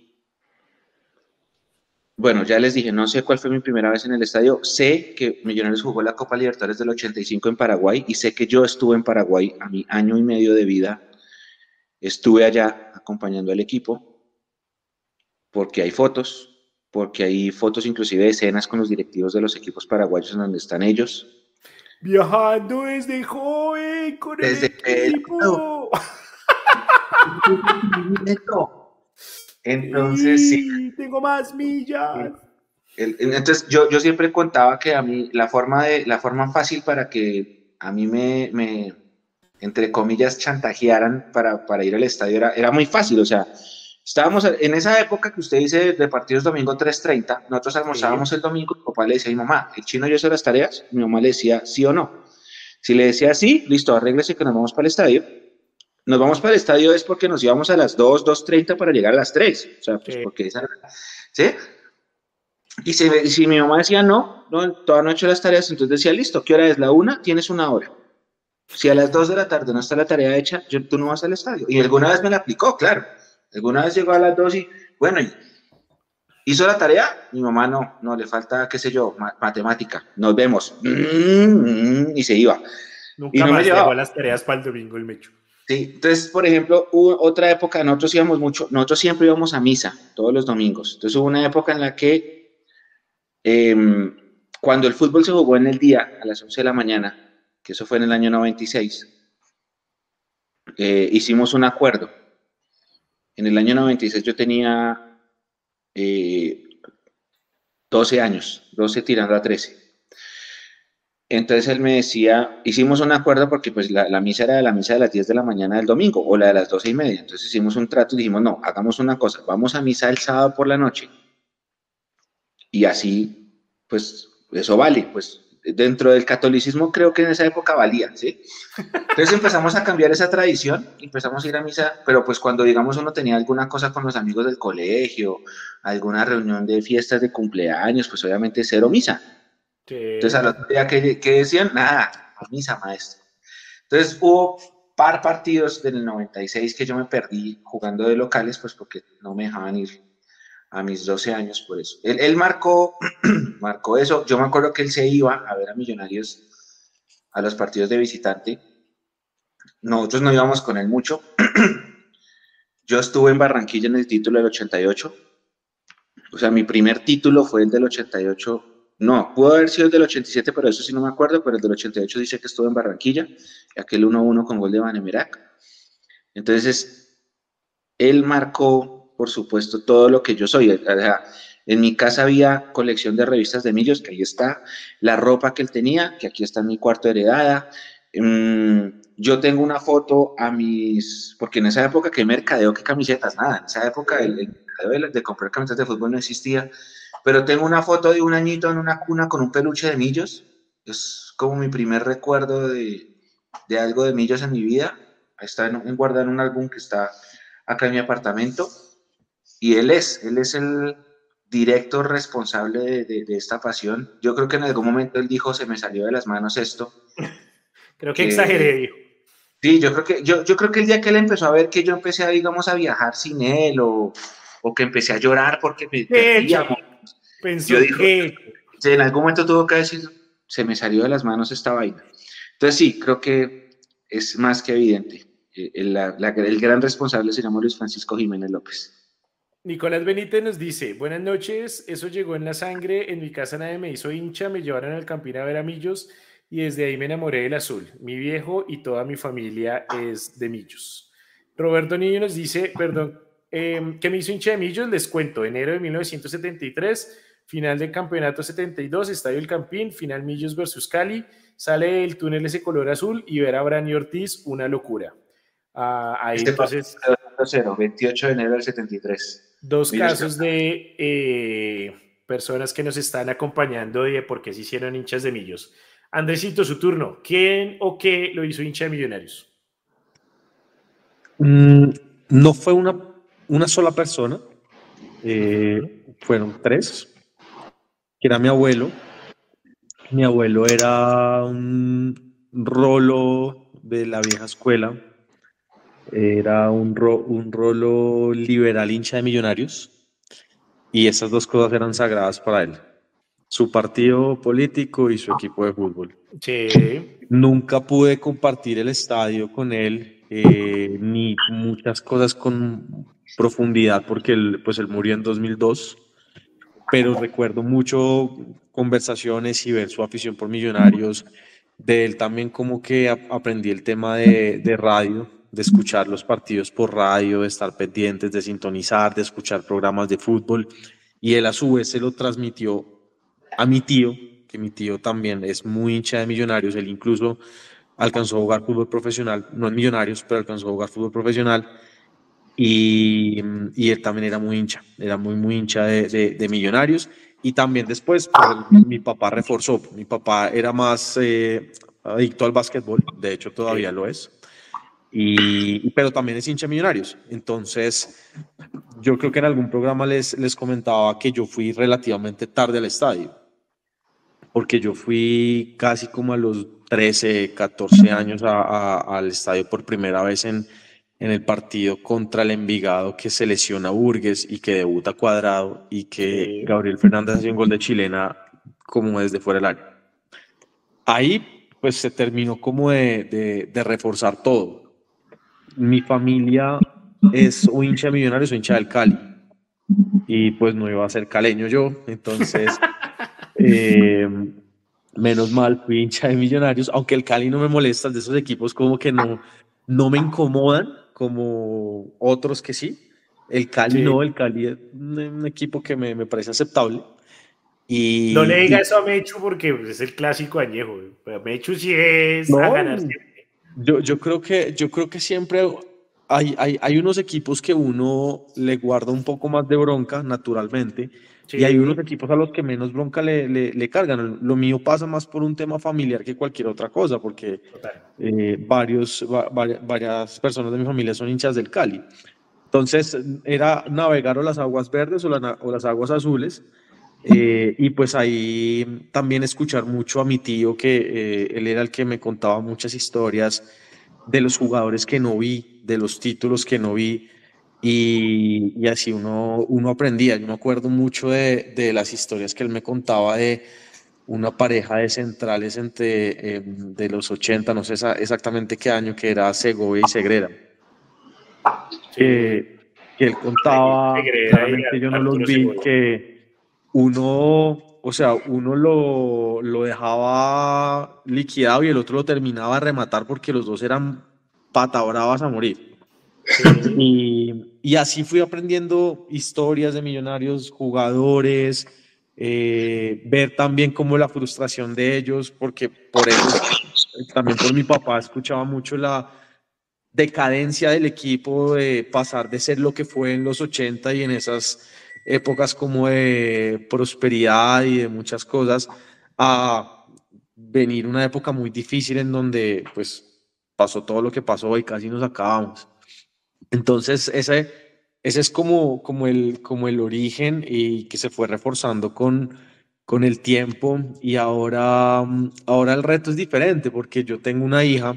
bueno, ya les dije, no sé cuál fue mi primera vez en el estadio. Sé que Millonarios jugó la Copa Libertadores del 85 en Paraguay y sé que yo estuve en Paraguay a mi año y medio de vida. Estuve allá acompañando al equipo porque hay fotos, porque hay fotos inclusive de escenas con los directivos de los equipos paraguayos en donde están ellos. Viajando desde joven con el equipo. *laughs* Entonces, sí. Tengo más millas. Entonces, yo, yo siempre contaba que a mí la forma, de, la forma fácil para que a mí me, me entre comillas, chantajearan para, para ir al estadio era, era muy fácil. O sea, Estábamos en esa época que usted dice de partidos domingo 3.30, nosotros almorzábamos el domingo, mi papá le decía a mi mamá, ¿el chino yo hizo las tareas? Mi mamá le decía sí o no. Si le decía sí, listo, arréglese que nos vamos para el estadio. Nos vamos para el estadio es porque nos íbamos a las 2, 2.30 para llegar a las 3. O sea, pues porque esa... ¿Sí? Y si, si, mi mamá decía no, no, todavía no he hecho las tareas, entonces decía, listo, ¿qué hora es? La una, tienes una hora. Si a las 2 de la tarde no está la tarea hecha, yo, tú no vas al estadio. Y alguna vez me la aplicó, claro. Alguna vez llegó a las dos y, bueno, ¿Hizo la tarea? Mi mamá no, no, le falta, qué sé yo, matemática. Nos vemos. Mm, y se iba. Nunca y no más me llevaba las tareas para el domingo el mecho. Sí, entonces, por ejemplo, hubo otra época, nosotros íbamos mucho, nosotros siempre íbamos a misa todos los domingos. Entonces hubo una época en la que em, cuando el fútbol se jugó en el día, a las 11 de la mañana, que eso fue en el año 96, eh, hicimos un acuerdo. En el año 96 yo tenía 12 eh, años, 12 tirando a 13. Entonces él me decía, hicimos un acuerdo porque pues la, misa era de la misa de las 10 de la mañana del domingo o la de las 12 y media. Entonces hicimos un trato y dijimos, no, hagamos una cosa, vamos a misa el sábado por la noche. Y así, pues eso vale, pues dentro del catolicismo creo que en esa época valía, ¿sí? Entonces empezamos a cambiar esa tradición, empezamos a ir a misa, pero pues cuando digamos uno tenía alguna cosa con los amigos del colegio, alguna reunión de fiestas de cumpleaños, pues obviamente cero misa. Entonces, al otro día, ¿qué, decían? Nada, a misa, maestro. Entonces, hubo par partidos del 96 que yo me perdí jugando de locales, pues porque no me dejaban ir a mis 12 años por eso. Él, marcó, *clears throat* marcó eso. Yo me acuerdo que él se iba a ver a Millonarios a los partidos de visitante. Nosotros no íbamos con él mucho. *clears throat* yo estuve en Barranquilla en el título del 88. O sea, mi primer título fue el del 88 no, pudo haber sido el del 87, pero eso sí no me acuerdo, pero el del 88 dice que estuvo en Barranquilla, aquel 1-1 con gol de Vanemirac. Entonces, él marcó, por supuesto, todo lo que yo soy. en mi casa había colección de revistas de Millos, que ahí está, la ropa que él tenía, que aquí está en mi cuarto heredada. Mm, yo tengo una foto a mis, porque en esa época, ¿qué mercadeo, qué camisetas? Nada, en esa época el, mercadeo de comprar camisetas de fútbol no existía pero tengo una foto de un añito en una cuna con un peluche de millos. Es como mi primer recuerdo de, de algo de millos en mi vida. Está en, en guardado en un álbum que está acá en mi apartamento. Y él es, él es el directo responsable de, de, esta pasión. Yo creo que en algún momento él dijo, se me salió de las manos esto. *laughs* creo que, exageré, Sí, yo creo que, yo, yo creo que el día que él empezó a ver que yo empecé, a, digamos, a viajar sin él o, o que empecé a llorar porque me Pensó que... En algún momento tuvo que decir, se me salió de las manos esta vaina. Entonces sí, creo que es más que evidente. Eh, el, el gran responsable se llama Luis Francisco Jiménez López. Nicolás Benítez nos dice, buenas noches, eso llegó en la sangre, en mi casa nadie me hizo hincha, me llevaron al campín a ver a Millos y desde ahí me enamoré del azul. Mi viejo y toda mi familia es de Millos. Roberto Niño nos dice, perdón, eh, ¿qué me hizo hincha de Millos? Les cuento, enero de 1973 final del campeonato 72, Estadio El Campín, final Millos versus Cali, sale el túnel ese color azul y ver a Brani Ortiz, una locura. Ah, ahí este entonces... 0, 28 de enero del 73. Dos casos de eh, personas que nos están acompañando de por qué se hicieron hinchas de Millos. Andresito, su turno. ¿Quién o qué lo hizo hincha de Millonarios? Mm, no fue una, una sola persona, eh, fueron tres que era mi abuelo. Mi abuelo era un rolo de la vieja escuela, era un, un rolo liberal hincha de millonarios y esas dos cosas eran sagradas para él. Su partido político y su equipo de fútbol. Sí. Nunca pude compartir el estadio con él, eh, ni muchas cosas con profundidad, porque él, pues él murió en 2002 pero recuerdo mucho conversaciones y ver su afición por millonarios. De él también como que aprendí el tema de, de radio, de escuchar los partidos por radio, de estar pendientes, de sintonizar, de escuchar programas de fútbol. Y él a su vez se lo transmitió a mi tío, que mi tío también es muy hincha de millonarios. Él incluso alcanzó a jugar fútbol profesional, no en millonarios, pero alcanzó a jugar fútbol profesional y, y, él también era muy hincha, era muy, muy hincha de, de, Millonarios. Y también después, pues, mi papá reforzó, mi papá era más eh, adicto al básquetbol, de hecho todavía lo es, y, pero también es hincha de Millonarios. Entonces, yo creo que en algún programa les, les comentaba que yo fui relativamente tarde al estadio, porque yo fui casi como a los 13, 14 años a, al estadio por primera vez en, en el partido contra el Envigado que se lesiona Burgues y que debuta Cuadrado y que Gabriel Fernández hace un gol de chilena como desde fuera del área. Ahí pues se terminó como de, de, reforzar todo. Mi familia es o hincha de Millonarios o hincha del Cali y pues no iba a ser caleño yo, entonces *laughs* eh, menos mal fui hincha de Millonarios, aunque el Cali no me molesta, de esos equipos como que no, no me incomodan como otros que sí. El Cali no, el Cali es un equipo que me, me parece aceptable. Y, no le diga eso a Mechu porque pues, es el clásico añejo. Pero Mechu sí es a ganar siempre. Yo, yo, creo que, yo creo que siempre hay, hay, hay, unos equipos que uno le guarda un poco más de bronca, naturalmente, y hay unos equipos a los que menos bronca le, le, cargan. Lo mío pasa más por un tema familiar que cualquier otra cosa, porque eh, varios, varias personas de mi familia son hinchas del Cali. Entonces, era navegar o las aguas verdes o, o las aguas azules. Eh, y pues ahí también escuchar mucho a mi tío, que eh, él era el que me contaba muchas historias de los jugadores que no vi, de los títulos que no vi, y, y, así uno, uno aprendía. Yo me acuerdo mucho de, de, las historias que él me contaba de una pareja de centrales entre em, de los 80, no sé exactamente qué año, que era Segovia y Segrera. Que, que él contaba, claramente yo no los vi, que uno, o sea, uno lo, lo dejaba liquidado y el otro lo terminaba a rematar porque los dos eran pata bravas a morir. Y, y, así fui aprendiendo historias de millonarios, jugadores, eh, ver también como la frustración de ellos, porque por eso, también por mi papá, escuchaba mucho la decadencia del equipo, de pasar de ser lo que fue en los 80 y en esas épocas como de prosperidad y de muchas cosas, a venir una época muy difícil en donde pues pasó todo lo que pasó y casi nos acabamos. Entonces, ese, ese es como, como, el, como el origen y que se fue reforzando con, con el tiempo y ahora, ahora el reto es diferente porque yo tengo una hija,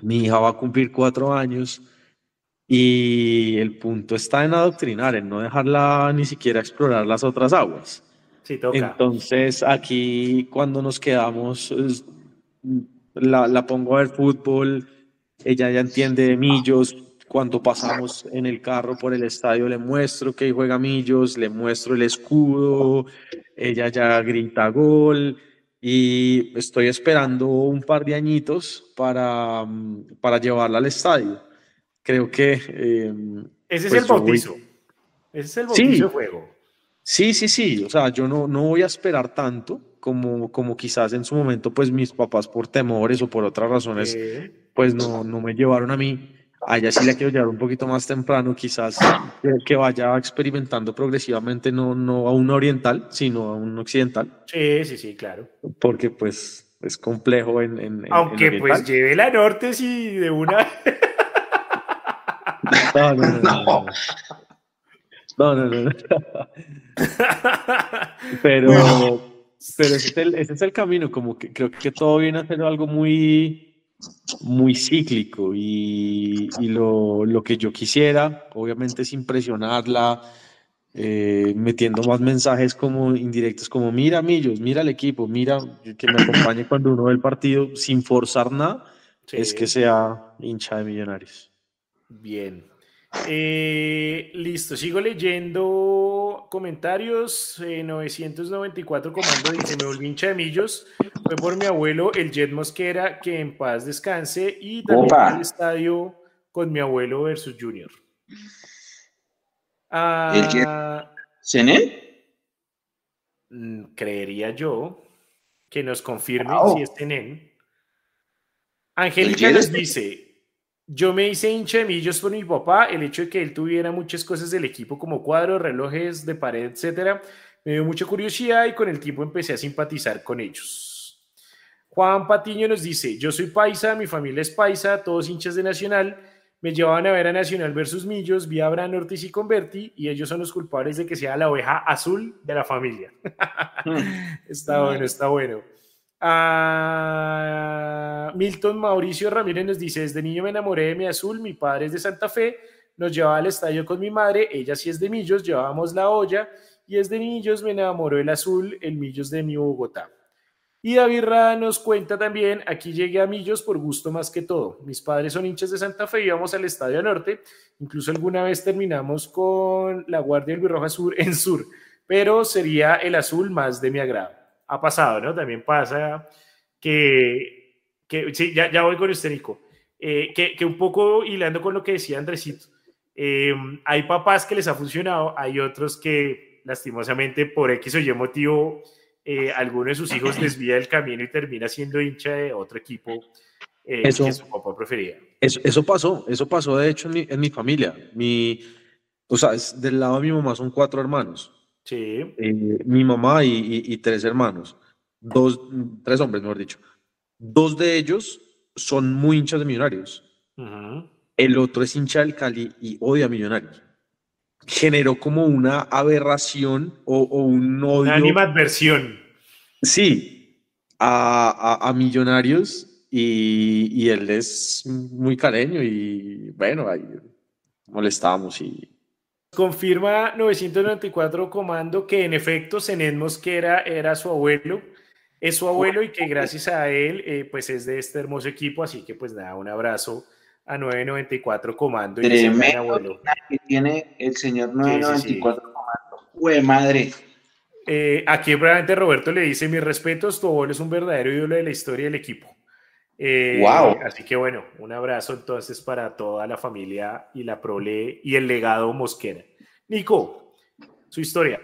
mi hija va a cumplir cuatro años y el punto está en adoctrinar, en no dejarla ni siquiera explorar las otras aguas. Sí, toca. Entonces aquí cuando nos quedamos, la, la pongo a ver fútbol, ella ya entiende de millos, cuando pasamos en el carro por el estadio, le muestro que juega Millos, le muestro el escudo, ella ya grita gol y estoy esperando un par de añitos para, mm, para llevarla al estadio. Creo que... Em, Ese es pues el bautizo. Ese es el bautizo juego. Sí, sí, sí. O sea, yo no, no voy a esperar tanto como, como quizás en su momento, pues mis papás por temores o por otras razones, pues no, no me llevaron a mí Allá sí la quiero llevar un poquito más temprano, quizás que vaya experimentando progresivamente, no, no a un oriental, sino a un occidental. Sí, sí, sí, claro. Porque pues es complejo en... en Aunque pues lleve la norte sí de una... *laughs* no, no, no. No, no, no. *laughs* Pero, pero ese es, el, ese es el camino, como que creo que todo viene a ser algo muy muy cíclico y, y lo, lo, que yo quisiera, obviamente, es impresionarla, eh, metiendo más mensajes como indirectos, como mira Millos, mira el equipo, mira que me acompañe *clears throat* cuando uno ve el partido sin forzar nada, es que sea hincha de millonarios. Bien. Eh, listo, sigo leyendo comentarios. 994 eh, comando dice: Me volví hincha de millos. Fue por mi abuelo, el Jet Mosquera, que en paz descanse. Y también el estadio con mi abuelo versus Junior. ¿El Jet? Ah. Mm, creería yo que nos confirme si es Senen. Angélica les dice: yo me hice hincha de millos por mi papá, el hecho de que él tuviera muchas cosas del equipo como cuadros, relojes de pared, etcétera, me dio mucha curiosidad y con el tiempo empecé a simpatizar con ellos. Juan Patiño nos dice, yo soy paisa, mi familia es paisa, todos hinchas de Nacional, me llevaban a ver a Nacional versus Millos, vi a Abraham Ortiz y Converti y ellos son los culpables de que sea la oveja azul de la familia. *laughs* está bueno, está bueno. A Milton Mauricio Ramírez nos dice, desde niño me enamoré de mi azul, mi padre es de Santa Fe, nos llevaba al estadio con mi madre, ella sí es de Millos, llevábamos la olla y es de Millos me enamoró el azul, el Millos de mi Bogotá. Y David Rada nos cuenta también, aquí llegué a Millos por gusto más que todo. Mis padres son hinchas de Santa Fe, íbamos al Estadio Norte, incluso alguna vez terminamos con la Guardia del Birroja Sur en Sur, pero sería el azul más de mi agrado. Ha pasado, ¿no? También pasa que, que sí, ya, ya voy con usted, Nico, eh, que, que, un poco hilando con lo que decía Andresito, eh, hay papás que les ha funcionado, hay otros que lastimosamente por X o Y motivo eh, alguno de sus hijos *clears throat* desvía el camino y termina siendo hincha de otro equipo eh, eso, que su papá prefería. Eso, eso, pasó, eso pasó de hecho en mi, en mi familia. Mi, o sea, del lado de mi mamá son cuatro hermanos. Sí. Eh, mi mamá y, y, tres hermanos. Dos, tres hombres, mejor dicho. Dos de ellos son muy hinchas de millonarios. El otro es hincha del Cali y odia a millonarios generó como una aberración o, un odio. Una animadversión. Sí, a, a, Millonarios y, y, él es muy caleño y bueno, ahí molestábamos y... Confirma 994 Comando que en efecto Zenén Mosquera era su abuelo, es su abuelo y que gracias a él eh, pues es de este hermoso equipo, así que pues da un abrazo a 994 Comando. Tremendo que tiene el señor 994 Comando. ¡Hue madre! Eh, aquí probablemente Roberto le dice, mis respetos, tu abuelo es un verdadero ídolo de la historia del equipo. Eh, wow. Así que bueno, un abrazo entonces para toda la familia y la prole y el legado Mosquera. Nico, su historia.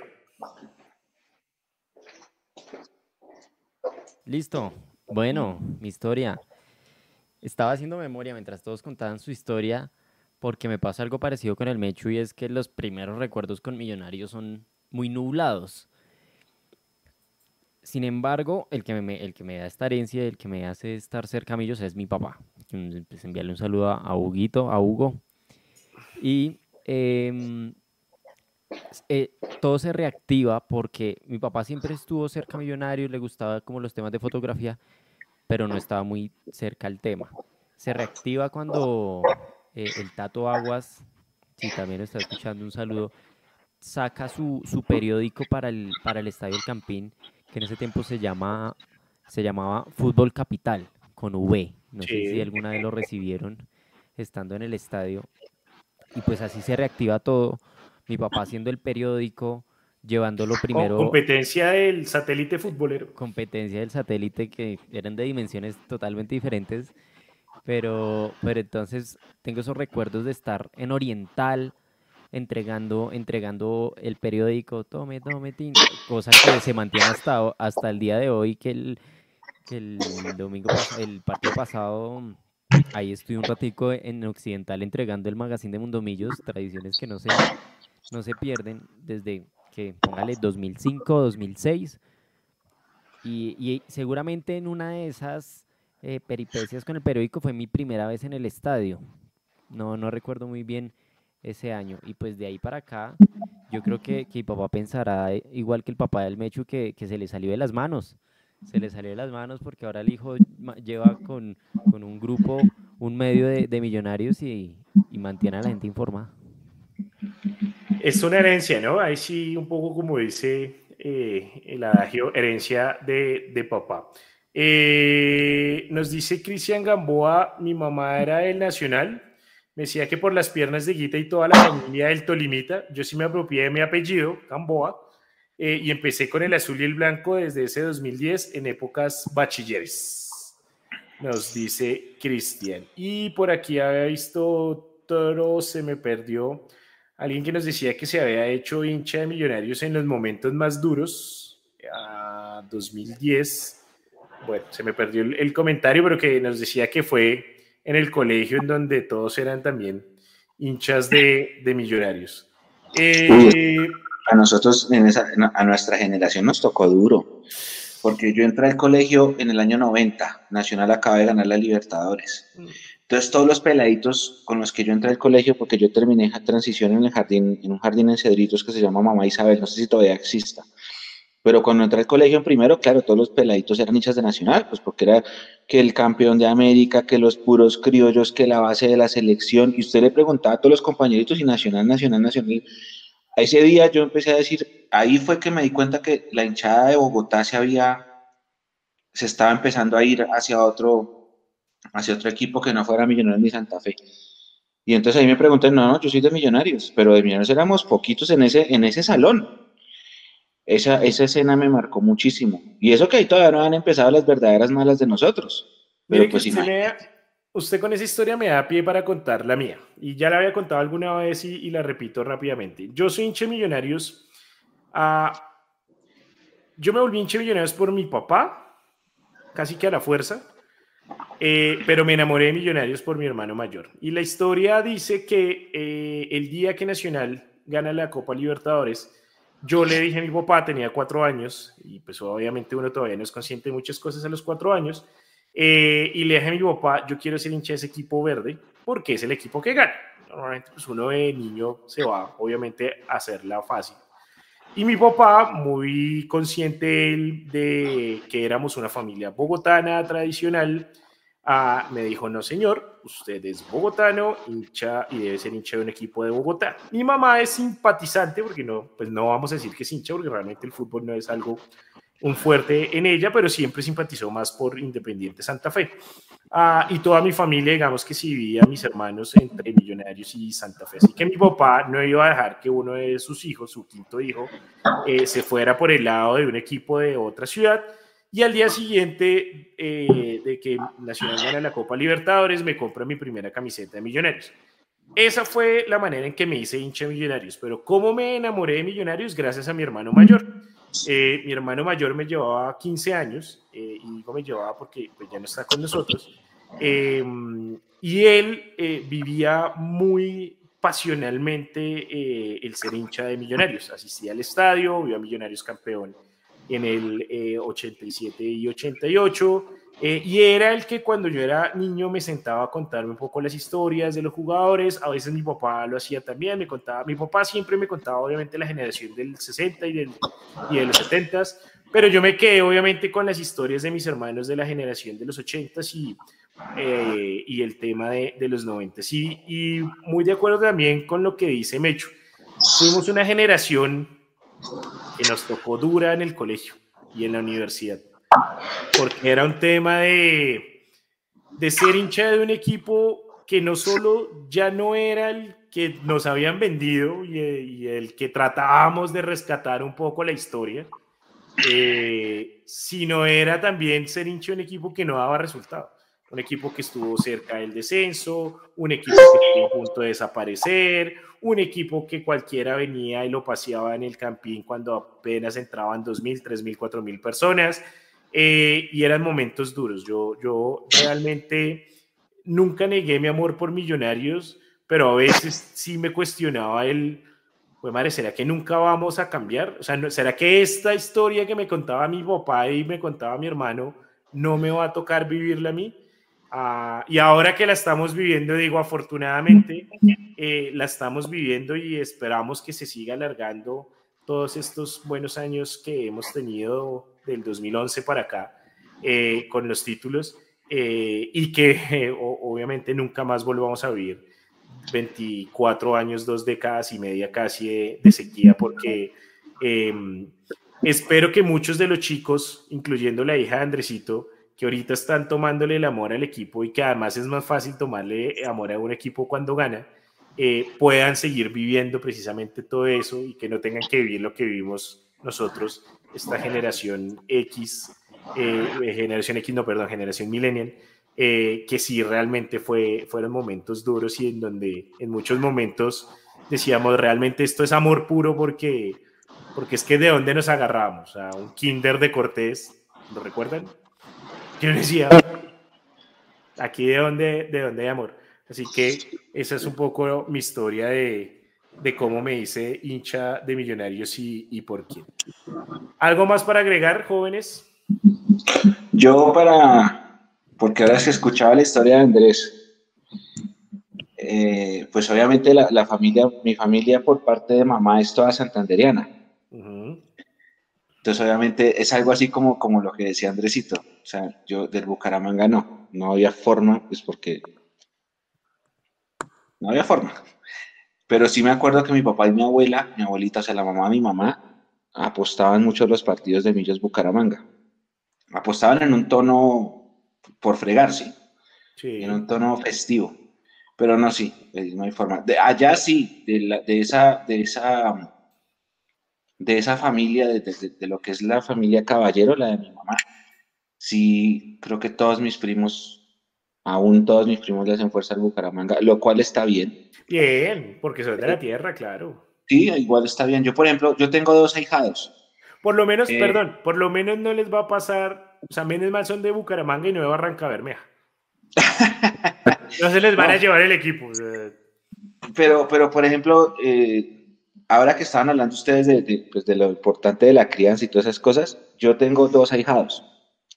Listo. Bueno, mi historia. Estaba haciendo memoria mientras todos contaban su historia porque me pasa algo parecido con el Mechu y es que los primeros recuerdos con Millonarios son muy nublados. Sin embargo, el que me, da esta herencia, el que me hace estar cerca a Millos es mi papá. Pues enviarle un saludo a Huguito, a Hugo. Y em, eh, todo se reactiva porque mi papá siempre estuvo cerca a Millonarios, le gustaba como los temas de fotografía pero no estaba muy cerca al tema. Se reactiva cuando eh, el Tato Aguas, si también está escuchando, un saludo, saca su, su, periódico para el, para el Estadio El Campín, que en ese tiempo se, llama, se llamaba Fútbol Capital, con V. No sé si alguna vez lo recibieron estando en el estadio. Y pues así se reactiva todo. Mi papá haciendo el periódico, llevándolo primero. Competencia del satélite futbolero. Competencia del satélite que eran de dimensiones totalmente diferentes. Pero, pero entonces tengo esos recuerdos de estar en Oriental entregando, entregando el periódico, tome, tome, tin, cosa que se mantiene hasta, hasta el día de hoy, que el, que el domingo, el partido pasado, ahí estuve un ratico en Occidental entregando el magazine de Mundomillos, tradiciones que no se, no se pierden desde que póngale 2005, 2006. Y, y seguramente en una de esas eh, peripecias con el periódico fue mi primera vez en el estadio. No, no recuerdo muy bien ese año. Y pues de ahí para acá, yo creo que, que mi papá pensará eh, igual que el papá del Mechu, que, que, se le salió de las manos. Se le salió de las manos porque ahora el hijo lleva con, con un grupo, un medio de, de millonarios y, y mantiene a la gente informada es una herencia, ¿no? Ahí sí, un poco como dice eh, el adagio, herencia de, de papá. Eh, nos dice Cristian Gamboa, mi mamá era del Nacional, me decía que por las piernas de Guita y toda la familia del Tolimita, yo sí me apropié de mi apellido, Gamboa, eh, y empecé con el azul y el blanco desde ese 2010 en épocas bachilleres. Nos dice Cristian. Y por aquí había visto Toro, se me perdió alguien que nos decía que se había hecho hincha de millonarios en los momentos más duros, a 2010. Bueno, se me perdió el, comentario, pero que nos decía que fue en el colegio en donde todos eran también hinchas de, de millonarios. Eh, a nosotros, en esa, a nuestra generación nos tocó duro, porque yo entré al colegio en el año 90, Nacional acaba de ganar la Libertadores. Entonces, todos los peladitos con los que yo entré al colegio, porque yo terminé transición en el jardín, en un jardín en Cedritos que se llama Mamá Isabel, no sé si todavía exista. Pero cuando entré al colegio en primero, claro, todos los peladitos eran hinchas de Nacional, pues porque era que el campeón de América, que los puros criollos, que la base de la selección. Y usted le preguntaba a todos los compañeritos y Nacional, Nacional, Nacional. Ese día yo empecé a decir, ahí fue que me di cuenta que la hinchada de Bogotá se había, se estaba empezando a ir hacia otro, hacia otro equipo que no fuera Millonarios ni Santa Fe. Y entonces ahí me pregunté, no, no, yo soy de Millonarios, pero de Millonarios éramos poquitos en ese, en ese salón. Esa, esa escena me marcó muchísimo. Y eso que ahí todavía no han empezado las verdaderas malas de nosotros. Pero pues usted, usted, con esa historia me da pie para contar la mía. Y ya la había contado alguna vez y, la repito rápidamente. Yo soy hinche millonarios. Uh, yo me volví hinche millonarios por mi papá, casi que a la fuerza. Eh, pero me enamoré de Millonarios por mi hermano mayor. Y la historia dice que eh, el día que Nacional gana la Copa Libertadores, yo le dije a mi papá, tenía cuatro años, y pues obviamente uno todavía no es consciente de muchas cosas a los cuatro años, eh, y le dije a mi papá, yo quiero ser hincha de ese equipo verde, porque es el equipo que gana. Normalmente pues uno de niño se va, obviamente, a hacerla fácil. Y mi papá, muy consciente de que éramos una familia bogotana tradicional, Ah, me dijo, no señor, usted es bogotano, hincha y debe ser hincha de un equipo de Bogotá. Mi mamá es simpatizante, porque no, pues no vamos a decir que es hincha, porque realmente el fútbol no es algo un fuerte en ella, pero siempre simpatizó más por Independiente Santa Fe. Ah, y toda mi familia, digamos que sí vivía mis hermanos entre Millonarios y Santa Fe. Así que mi papá no iba a dejar que uno de sus hijos, su quinto hijo, eh, se fuera por el lado de un equipo de otra ciudad y al día siguiente eh, de que Nacional gana la Copa Libertadores, me compra mi primera camiseta de Millonarios. Esa fue la manera en que me hice hincha de Millonarios. Pero ¿cómo me enamoré de Millonarios? Gracias a mi hermano mayor. Eh, mi hermano mayor me llevaba 15 años, eh, y digo me llevaba porque pues, ya no está con nosotros. y él vivía muy pasionalmente el ser hincha de Millonarios. Asistía al estadio, vio a Millonarios campeón en el 87 eh, y 88. Eh, y era el que cuando yo era niño me sentaba a contarme un poco las historias de los jugadores. A veces mi papá lo hacía también, me contaba. Mi papá siempre me contaba, obviamente, la generación del 60 y, del, y de los 70 pero yo me quedé, obviamente, con las historias de mis hermanos de la generación de los 80 y, eh, y el tema de, de los 90 y, y muy de acuerdo también con lo que dice Mecho. Fuimos una generación que nos tocó dura en el colegio y en la universidad, porque era un tema de, de ser hincha de un equipo que no solo ya no era el que nos habían vendido y, el que tratábamos de rescatar un poco la historia, eh, sino era también ser hincha de un equipo que no daba resultado. Un equipo que estuvo cerca del descenso, un equipo que estuvo a punto de desaparecer, un equipo que cualquiera venía y lo paseaba en el campín cuando apenas entraban 2.000, 3.000, 4.000 personas, eh, y eran momentos duros. Yo, yo realmente nunca negué mi amor por millonarios, pero a veces sí me cuestionaba el, pues madre, ¿será que nunca vamos a cambiar? O sea, ¿será que esta historia que me contaba mi papá y me contaba mi hermano no me va a tocar vivirla a mí? Ah, y ahora que la estamos viviendo, digo, afortunadamente, eh, la estamos viviendo y esperamos que se siga alargando todos estos buenos años que hemos tenido del 2011 para acá eh, con los títulos eh, y que *laughs* obviamente nunca más volvamos a vivir 24 años, dos décadas y media casi de, de sequía porque em, espero que muchos de los chicos, incluyendo la hija de Andresito, que ahorita están tomándole el amor al equipo y que además es más fácil tomarle amor a un equipo cuando gana, eh, puedan seguir viviendo precisamente todo eso y que no tengan que vivir lo que vivimos nosotros, esta generación X, eh, eh, generación X, no, perdón, generación millennial, que sí realmente fue, fueron momentos duros y en donde en muchos momentos decíamos realmente esto es amor puro porque, porque es que de dónde nos agarramos, a un kinder de Cortés, ¿lo recuerdan? Yo decía, aquí de donde, de donde hay amor. Así que esa es un poco mi historia de, de cómo me hice hincha de Millonarios y, y, por quién. ¿Algo más para agregar, jóvenes? Yo para, porque ahora se escuchaba la historia de Andrés, eh, pues obviamente la, la, familia, mi familia por parte de mamá es toda santanderiana. Entonces, obviamente, es algo así como, como lo que decía Andresito. O sea, yo del Bucaramanga no, no había forma, pues porque no había forma. Pero sí me acuerdo que mi papá y mi abuela, mi abuelita, o sea, la mamá de mi mamá, apostaban mucho los partidos de Millos Bucaramanga. Apostaban en un tono por fregarse, sí. en un tono festivo. Pero no, sí, eh, no hay forma. De, allá sí, de, de, esa, de esa de esa familia, de, lo que es la familia Caballero, la de mi mamá, sí, creo que todos mis primos, aún todos mis primos le hacen fuerza al Bucaramanga, lo cual está bien. Bien, porque son de la tierra, claro. Sí, igual está bien. Yo, por ejemplo, yo tengo dos ahijados. Por lo menos, eh, perdón, por lo menos no les va a pasar, o sea, menos mal son de Bucaramanga y no de Barranca Bermeja. no se les van a *laughs* llevar el equipo. Pero, pero, por ejemplo, eh, ahora que estaban hablando ustedes pues, de, lo importante de la crianza y todas esas cosas, yo tengo dos ahijados.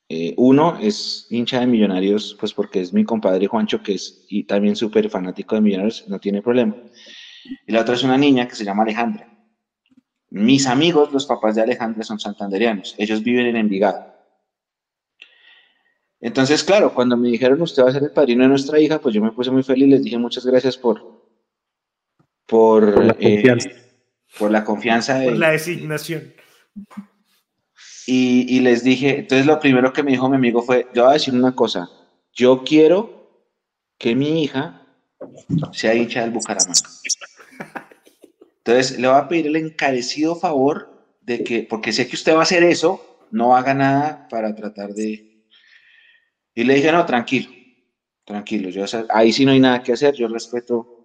Eh, uno es hincha de Millonarios, pues porque es mi compadre Juancho, que es y también súper fanático de Millonarios, no tiene problema. Y la otra es una niña que se llama Alejandra. Mis amigos, los papás de Alejandra, son santanderianos. Ellos viven en Envigado. Entonces, claro, cuando me dijeron usted va a ser el padrino de nuestra hija, pues yo me puse muy feliz. Les dije muchas gracias por, por, eh, por la confianza. De, por la designación. Y, les dije, entonces lo primero que me dijo mi amigo fue, yo voy a decir una cosa, yo quiero que mi hija sea hincha del Bucaramanga. Entonces le voy a pedir el encarecido favor de que, porque sé que usted va a hacer eso, no haga nada para tratar de... Y le dije, no, tranquilo, tranquilo, yo, ahí sí no hay nada que hacer, yo respeto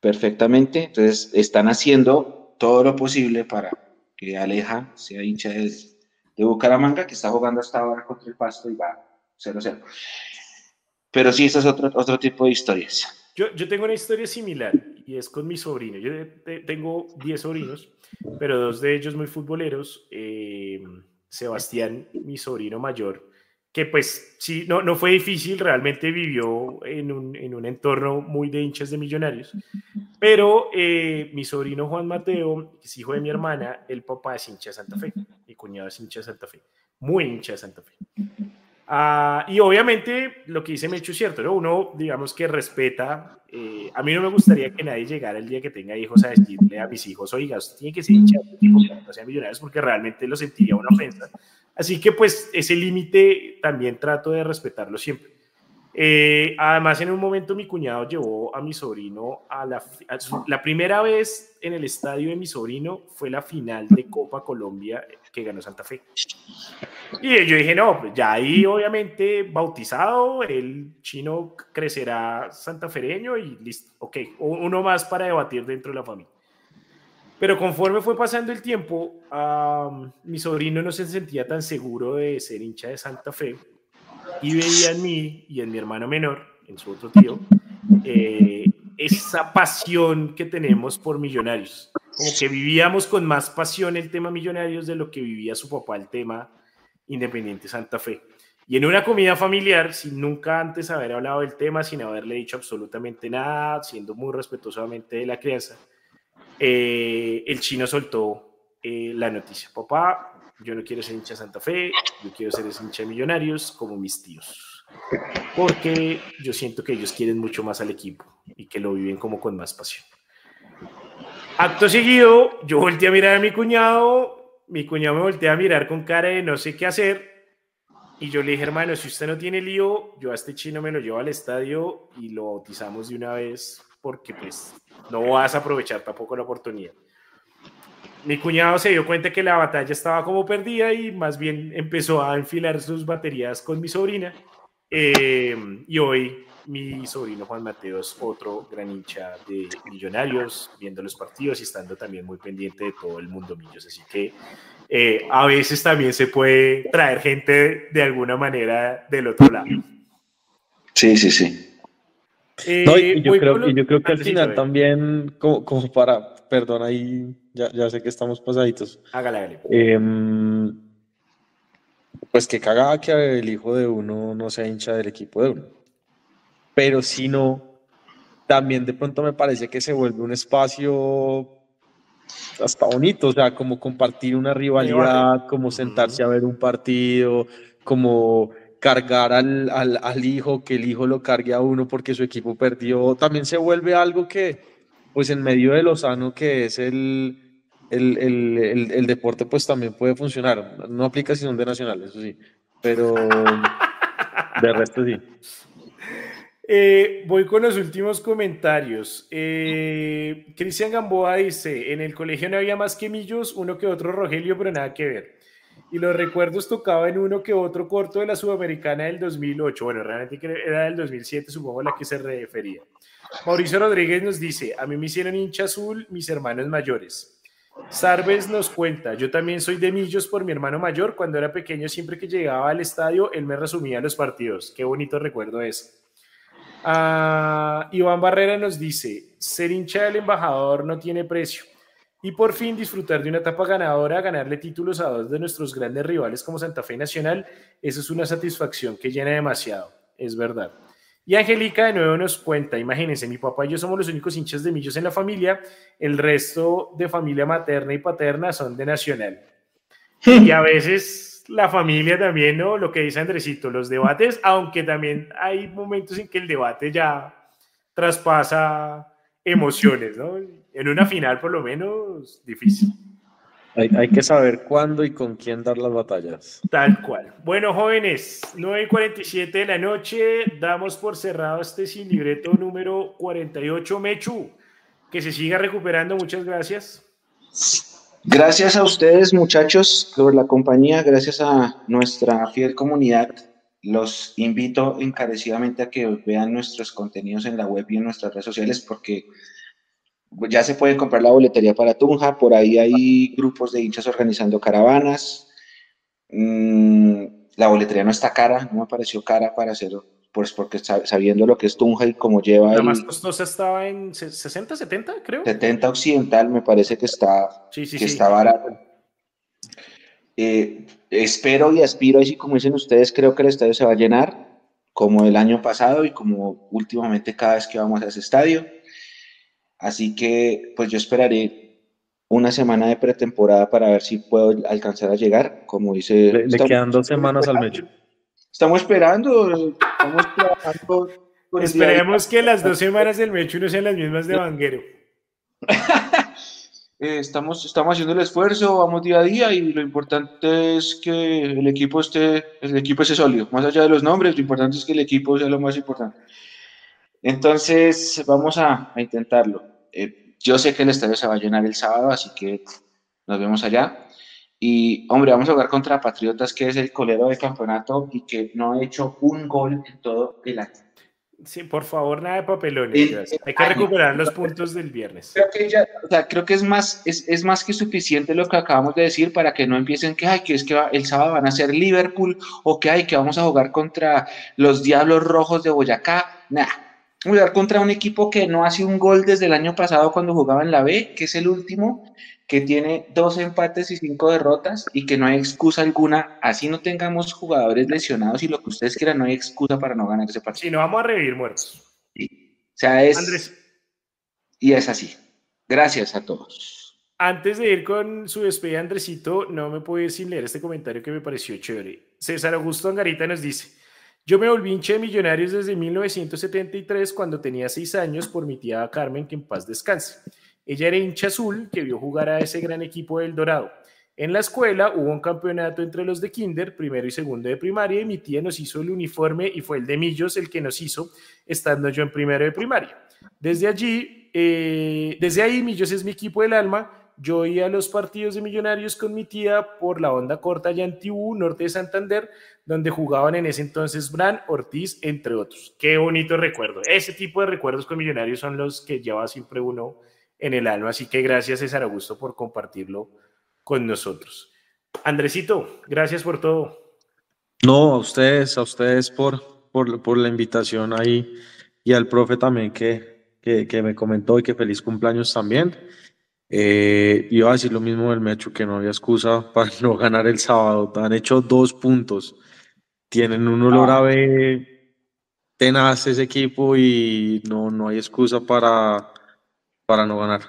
perfectamente. Entonces, están haciendo todo lo posible para que Aleja sea hincha de, Bucaramanga, que está jugando hasta ahora contra el Pasto y va 0-0. Pero sí, eso es otro, otro tipo de historias. Yo, yo tengo una historia similar y es con mi sobrino. Yo tengo 10 sobrinos, pero dos de ellos muy futboleros. Eh, Sebastián, mi sobrino mayor, que pues sí, no, no fue difícil, realmente vivió en un, en un entorno muy de hinchas de millonarios, *laughs* pero eh, mi sobrino Juan Mateo, que es hijo de mi hermana, el papá es hincha de Santa Fe, mi cuñado es hincha de Santa Fe, muy hincha de Santa Fe. Ah, y obviamente lo que dice Mecho es cierto, ¿no? Uno, digamos que respeta. Eh, a mí no me gustaría que nadie llegara el día que tenga hijos a decirle a mis hijos, oiga, usted tiene que ser hincha de no sean millonarios, porque realmente lo sentiría una ofensa. Así que, pues, ese límite también trato de respetarlo siempre. Eh, además, en un momento mi cuñado llevó a mi sobrino a la, primera vez en el estadio de mi sobrino fue la final de Copa Colombia que ganó Santa Fe. Y yo dije, no, pues ya ahí obviamente bautizado, el chino crecerá santafereño y listo, ok, uno más para debatir dentro de la familia. Pero conforme fue pasando el tiempo, mi sobrino no se sentía tan seguro de ser hincha de Santa Fe y veía en mí y en mi hermano menor, en su otro tío, eh, esa pasión que tenemos por millonarios. Como que vivíamos con más pasión el tema millonarios de lo que vivía su papá el tema Independiente Santa Fe. Y en una comida familiar, sin nunca antes haber hablado del tema, sin haberle dicho absolutamente nada, siendo muy respetuosamente de la crianza, eh, el chino soltó eh, la noticia. Papá, yo no quiero ser hincha Santa Fe, yo quiero ser hincha de Millonarios como mis tíos. Porque yo siento que ellos quieren mucho más al equipo y que lo viven como con más pasión. Acto seguido, yo volteé a mirar a mi cuñado, mi cuñado me volteé a mirar con cara de no sé qué hacer. Y yo le dije, hermano, si usted no tiene lío, yo a este chino me lo llevo al estadio y lo bautizamos de una vez porque pues no vas a aprovechar tampoco la oportunidad. Mi cuñado se dio cuenta que la batalla estaba como perdida y más bien empezó a enfilar sus baterías con mi sobrina. Eh, y hoy mi sobrino Juan Mateo es otro gran hincha de Millonarios, viendo los partidos y estando también muy pendiente de todo el mundo Millos. Así que eh, a veces también se puede traer gente de alguna manera del otro lado. Sí, sí, sí. Eh, yo, creo, yo creo que al final también, como, como, para, perdón, ahí ya, ya, sé que estamos pasaditos. Hágale, hágale. Em, pues que cagaba que el hijo de uno no sea hincha del equipo de uno. Pero si no, también de pronto me parece que se vuelve un espacio hasta bonito, o sea, como compartir una rivalidad, como sentarse a ver un partido, como cargar al, al, al, hijo, que el hijo lo cargue a uno porque su equipo perdió, también se vuelve algo que, pues en medio de lo sano que es el, el, el, el deporte, pues también puede funcionar. No aplica sino de nacional, eso sí, pero de resto sí. Eh, voy con los últimos comentarios. Eh, Cristian Gamboa dice, en el colegio no había más que millos, uno que otro Rogelio, pero nada que ver y los recuerdos tocaban uno que otro corto de la Sudamericana del 2008. Bueno, realmente era del 2007, supongo a la que se refería. Mauricio Rodríguez nos dice, a mí me hicieron hincha azul mis hermanos mayores. Sarves nos cuenta, yo también soy de Millos por mi hermano mayor. Cuando era pequeño, siempre que llegaba al estadio, él me resumía los partidos. Qué bonito recuerdo eso. Ah, Iván Barrera nos dice, ser hincha del embajador no tiene precio. Y por fin disfrutar de una etapa ganadora, ganarle títulos a dos de nuestros grandes rivales como Santa Fe Nacional, eso es una satisfacción que llena demasiado, es verdad. Y Angélica de nuevo nos cuenta, imagínense, mi papá y yo somos los únicos hinchas de Millos en la familia, el resto de familia materna y paterna son de Nacional. Y a veces la familia también, ¿no? Lo que dice Andresito, los debates, aunque también hay momentos en que el debate ya traspasa emociones, ¿no? En una final por lo menos difícil. Hay, que saber cuándo y con quién dar las batallas. Tal cual. Bueno, jóvenes, 9 y 47 de la noche, damos por cerrado este sin libreto número 48, Mechu. Que se siga recuperando, muchas gracias. Gracias a ustedes, muchachos, por la compañía, gracias a nuestra fiel comunidad. Los invito encarecidamente a que vean nuestros contenidos en la web y en nuestras redes sociales porque ya se puede comprar la boletería para Tunja, por ahí hay grupos de hinchas organizando caravanas. Mm, la boletería no está cara, no me pareció cara para hacerlo, pues porque sabiendo lo que es Tunja y cómo lleva. La más costosa estaba en 60, 70, creo. 70 occidental, me parece que está, que está barato. Eh, espero y aspiro, así como dicen ustedes, creo que el estadio se va a llenar, como el año pasado y como últimamente cada vez que vamos a ese estadio. Así que pues yo esperaré una semana de pretemporada para ver si puedo alcanzar a llegar, como dice... Le, quedan dos semanas al mecho. Estamos esperando, estamos trabajando. Esperemos que las dos semanas del mecho no sean las mismas de Vanguero. *laughs* Eh, estamos, estamos haciendo el esfuerzo, vamos día a día y lo importante es que el equipo esté, el equipo esté sólido. Más allá de los nombres, lo importante es que el equipo sea lo más importante. Entonces, vamos a intentarlo. Eh, yo sé que el estadio se va a llenar el sábado, así que nos vemos allá. Y, hombre, vamos a jugar contra Patriotas, que es el colero de campeonato y que no ha hecho un gol en todo el año. Sí, por favor, nada de papelones. Hay que recuperar los puntos del viernes. Creo que, o sea, creo que es, más, es, es, más que suficiente lo que acabamos de decir para que no empiecen que, ay, que es que el sábado van a ser Liverpool o que, hay que vamos a jugar contra los Diablos Rojos de Boyacá. Nada jugar contra un equipo que no hace un gol desde el año pasado cuando jugaba en la B, que es el último, que tiene dos empates y cinco derrotas y que no hay excusa alguna, así no tengamos jugadores lesionados y lo que ustedes quieran, no hay excusa para no ganar ese partido. Si no, vamos a revivir muertos. O sea, es... Andrés. Y es así. Gracias a todos. Antes de ir con su despedida, Andresito, no me puedo ir sin leer este comentario que me pareció chévere. César Augusto Angarita nos dice, yo me volví hincha de Millonarios desde 1973 cuando tenía seis años por mi tía Carmen, que en paz descanse. Ella era hincha azul que vio jugar a ese gran equipo del Dorado. En la escuela hubo un campeonato entre los de Kinder, primero y segundo de primaria, y mi tía nos hizo el uniforme y fue el de Millos el que nos hizo, estando yo en primero de primaria. Desde allí, eh, desde ahí Millos es mi equipo del alma yo iba a los partidos de Millonarios con mi tía por la onda corta allá en norte de Santander, donde jugaban en ese entonces Bran, Ortiz, entre otros. Qué bonito recuerdo. Ese tipo de recuerdos con Millonarios son los que lleva siempre uno en el alma. Así que gracias, César Augusto, por compartirlo con nosotros. Andresito, gracias por todo. No, a ustedes, a ustedes por, por, la invitación ahí y al profe también que, que, que me comentó y que feliz cumpleaños también. Eh, iba a decir lo mismo del Mecho, que no había excusa para *laughs* no ganar el sábado. Han hecho dos puntos. Tienen un olor a B tenaz ese equipo y no, no hay excusa para, para no ganar.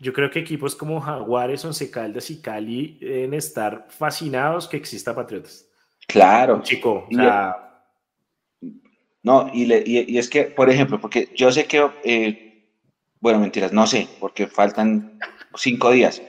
yo creo que equipos como Jaguares, Once Caldas y Cali deben estar fascinados que exista Patriotas. Claro. Chico, No, y, es que, por ejemplo, porque yo sé que, eh, bueno, mentiras, no sé, porque faltan cinco días.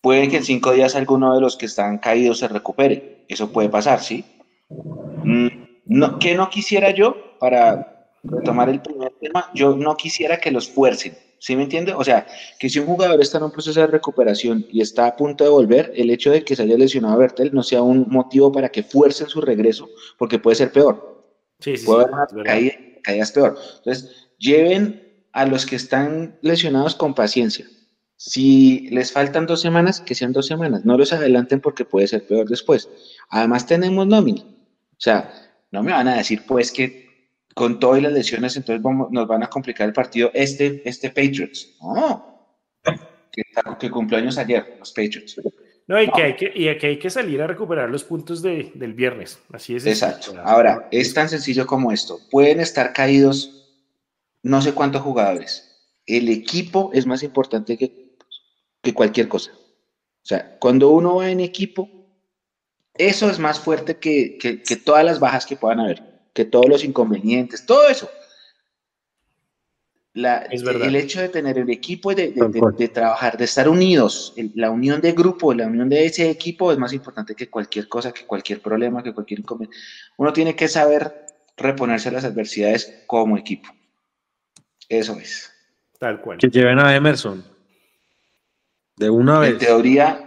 Puede que en cinco días alguno de los que están caídos se recupere. Eso puede pasar, ¿sí? Mm, no, ¿Qué no quisiera yo para retomar el primer tema? Yo no quisiera que los fuercen. ¿Sí me entiende? O sea, que si un jugador está en un proceso de recuperación y está a punto de volver, el hecho de que se haya lesionado a Bertel no sea un motivo para que fuercen su regreso, porque puede ser peor. Sí, sí, puede haber caídas peor. Entonces, lleven a los que están lesionados con paciencia. Si les faltan dos semanas, que sean dos semanas. No los adelanten porque puede ser peor después. Además, tenemos nómina. O sea, no me van a decir, pues, que con todas las lesiones, entonces nos van a complicar el partido este, este Patriots. No, que, que cumplió años ayer, los Patriots. No, y, Que hay que, y que hay que salir a recuperar los puntos de, del viernes. Así es. Exacto. Ahora, es tan sencillo como esto. Pueden estar caídos no sé cuántos jugadores. El equipo es más importante que, que cualquier cosa. O sea, cuando uno va en equipo, eso es más fuerte que, que, que todas las bajas que puedan haber que todos los inconvenientes, todo eso. el hecho de tener el equipo y de, trabajar, de estar unidos, la unión de grupo, la unión de ese equipo es más importante que cualquier cosa, que cualquier problema, que cualquier inconveniente. Uno tiene que saber reponerse a las adversidades como equipo. Eso es. Tal cual. Que lleven a Emerson. De una vez. En teoría,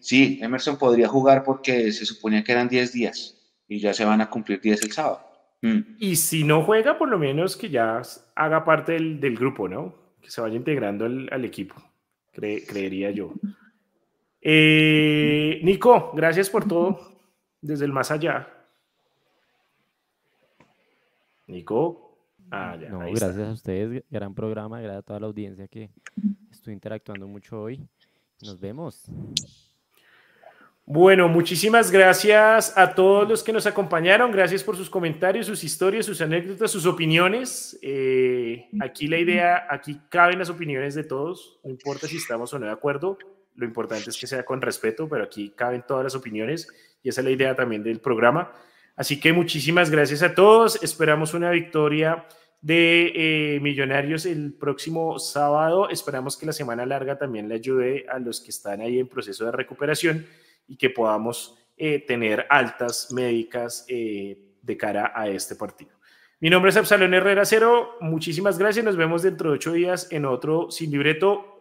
sí, Emerson podría jugar porque se suponía que eran 10 días y ya se van a cumplir 10 el sábado. Mm. Y si no juega, por lo menos que ya haga parte del, del grupo, ¿no? Que se vaya integrando al, al equipo, creería yo. Eh, Nico, gracias por todo desde el más allá. Nico. Ah, ya, no, gracias a ustedes, gran programa, gracias a toda la audiencia que estoy interactuando mucho hoy. Nos vemos. Bueno, muchísimas gracias a todos los que nos acompañaron. Gracias por sus comentarios, sus historias, sus anécdotas, sus opiniones. Eh, aquí la idea, aquí caben las opiniones de todos. No importa si estamos o no de acuerdo. Lo importante es que sea con respeto, pero aquí caben todas las opiniones y esa es la idea también del programa. Así que muchísimas gracias a todos. Esperamos una victoria de eh, Millonarios el próximo sábado. Esperamos que la semana larga también le ayude a los que están ahí en proceso de recuperación y que podamos eh, tener altas médicas eh, de cara a este partido. Mi nombre es Absalón Herrera Cero. Muchísimas gracias. Nos vemos dentro de ocho días en otro Sin Libreto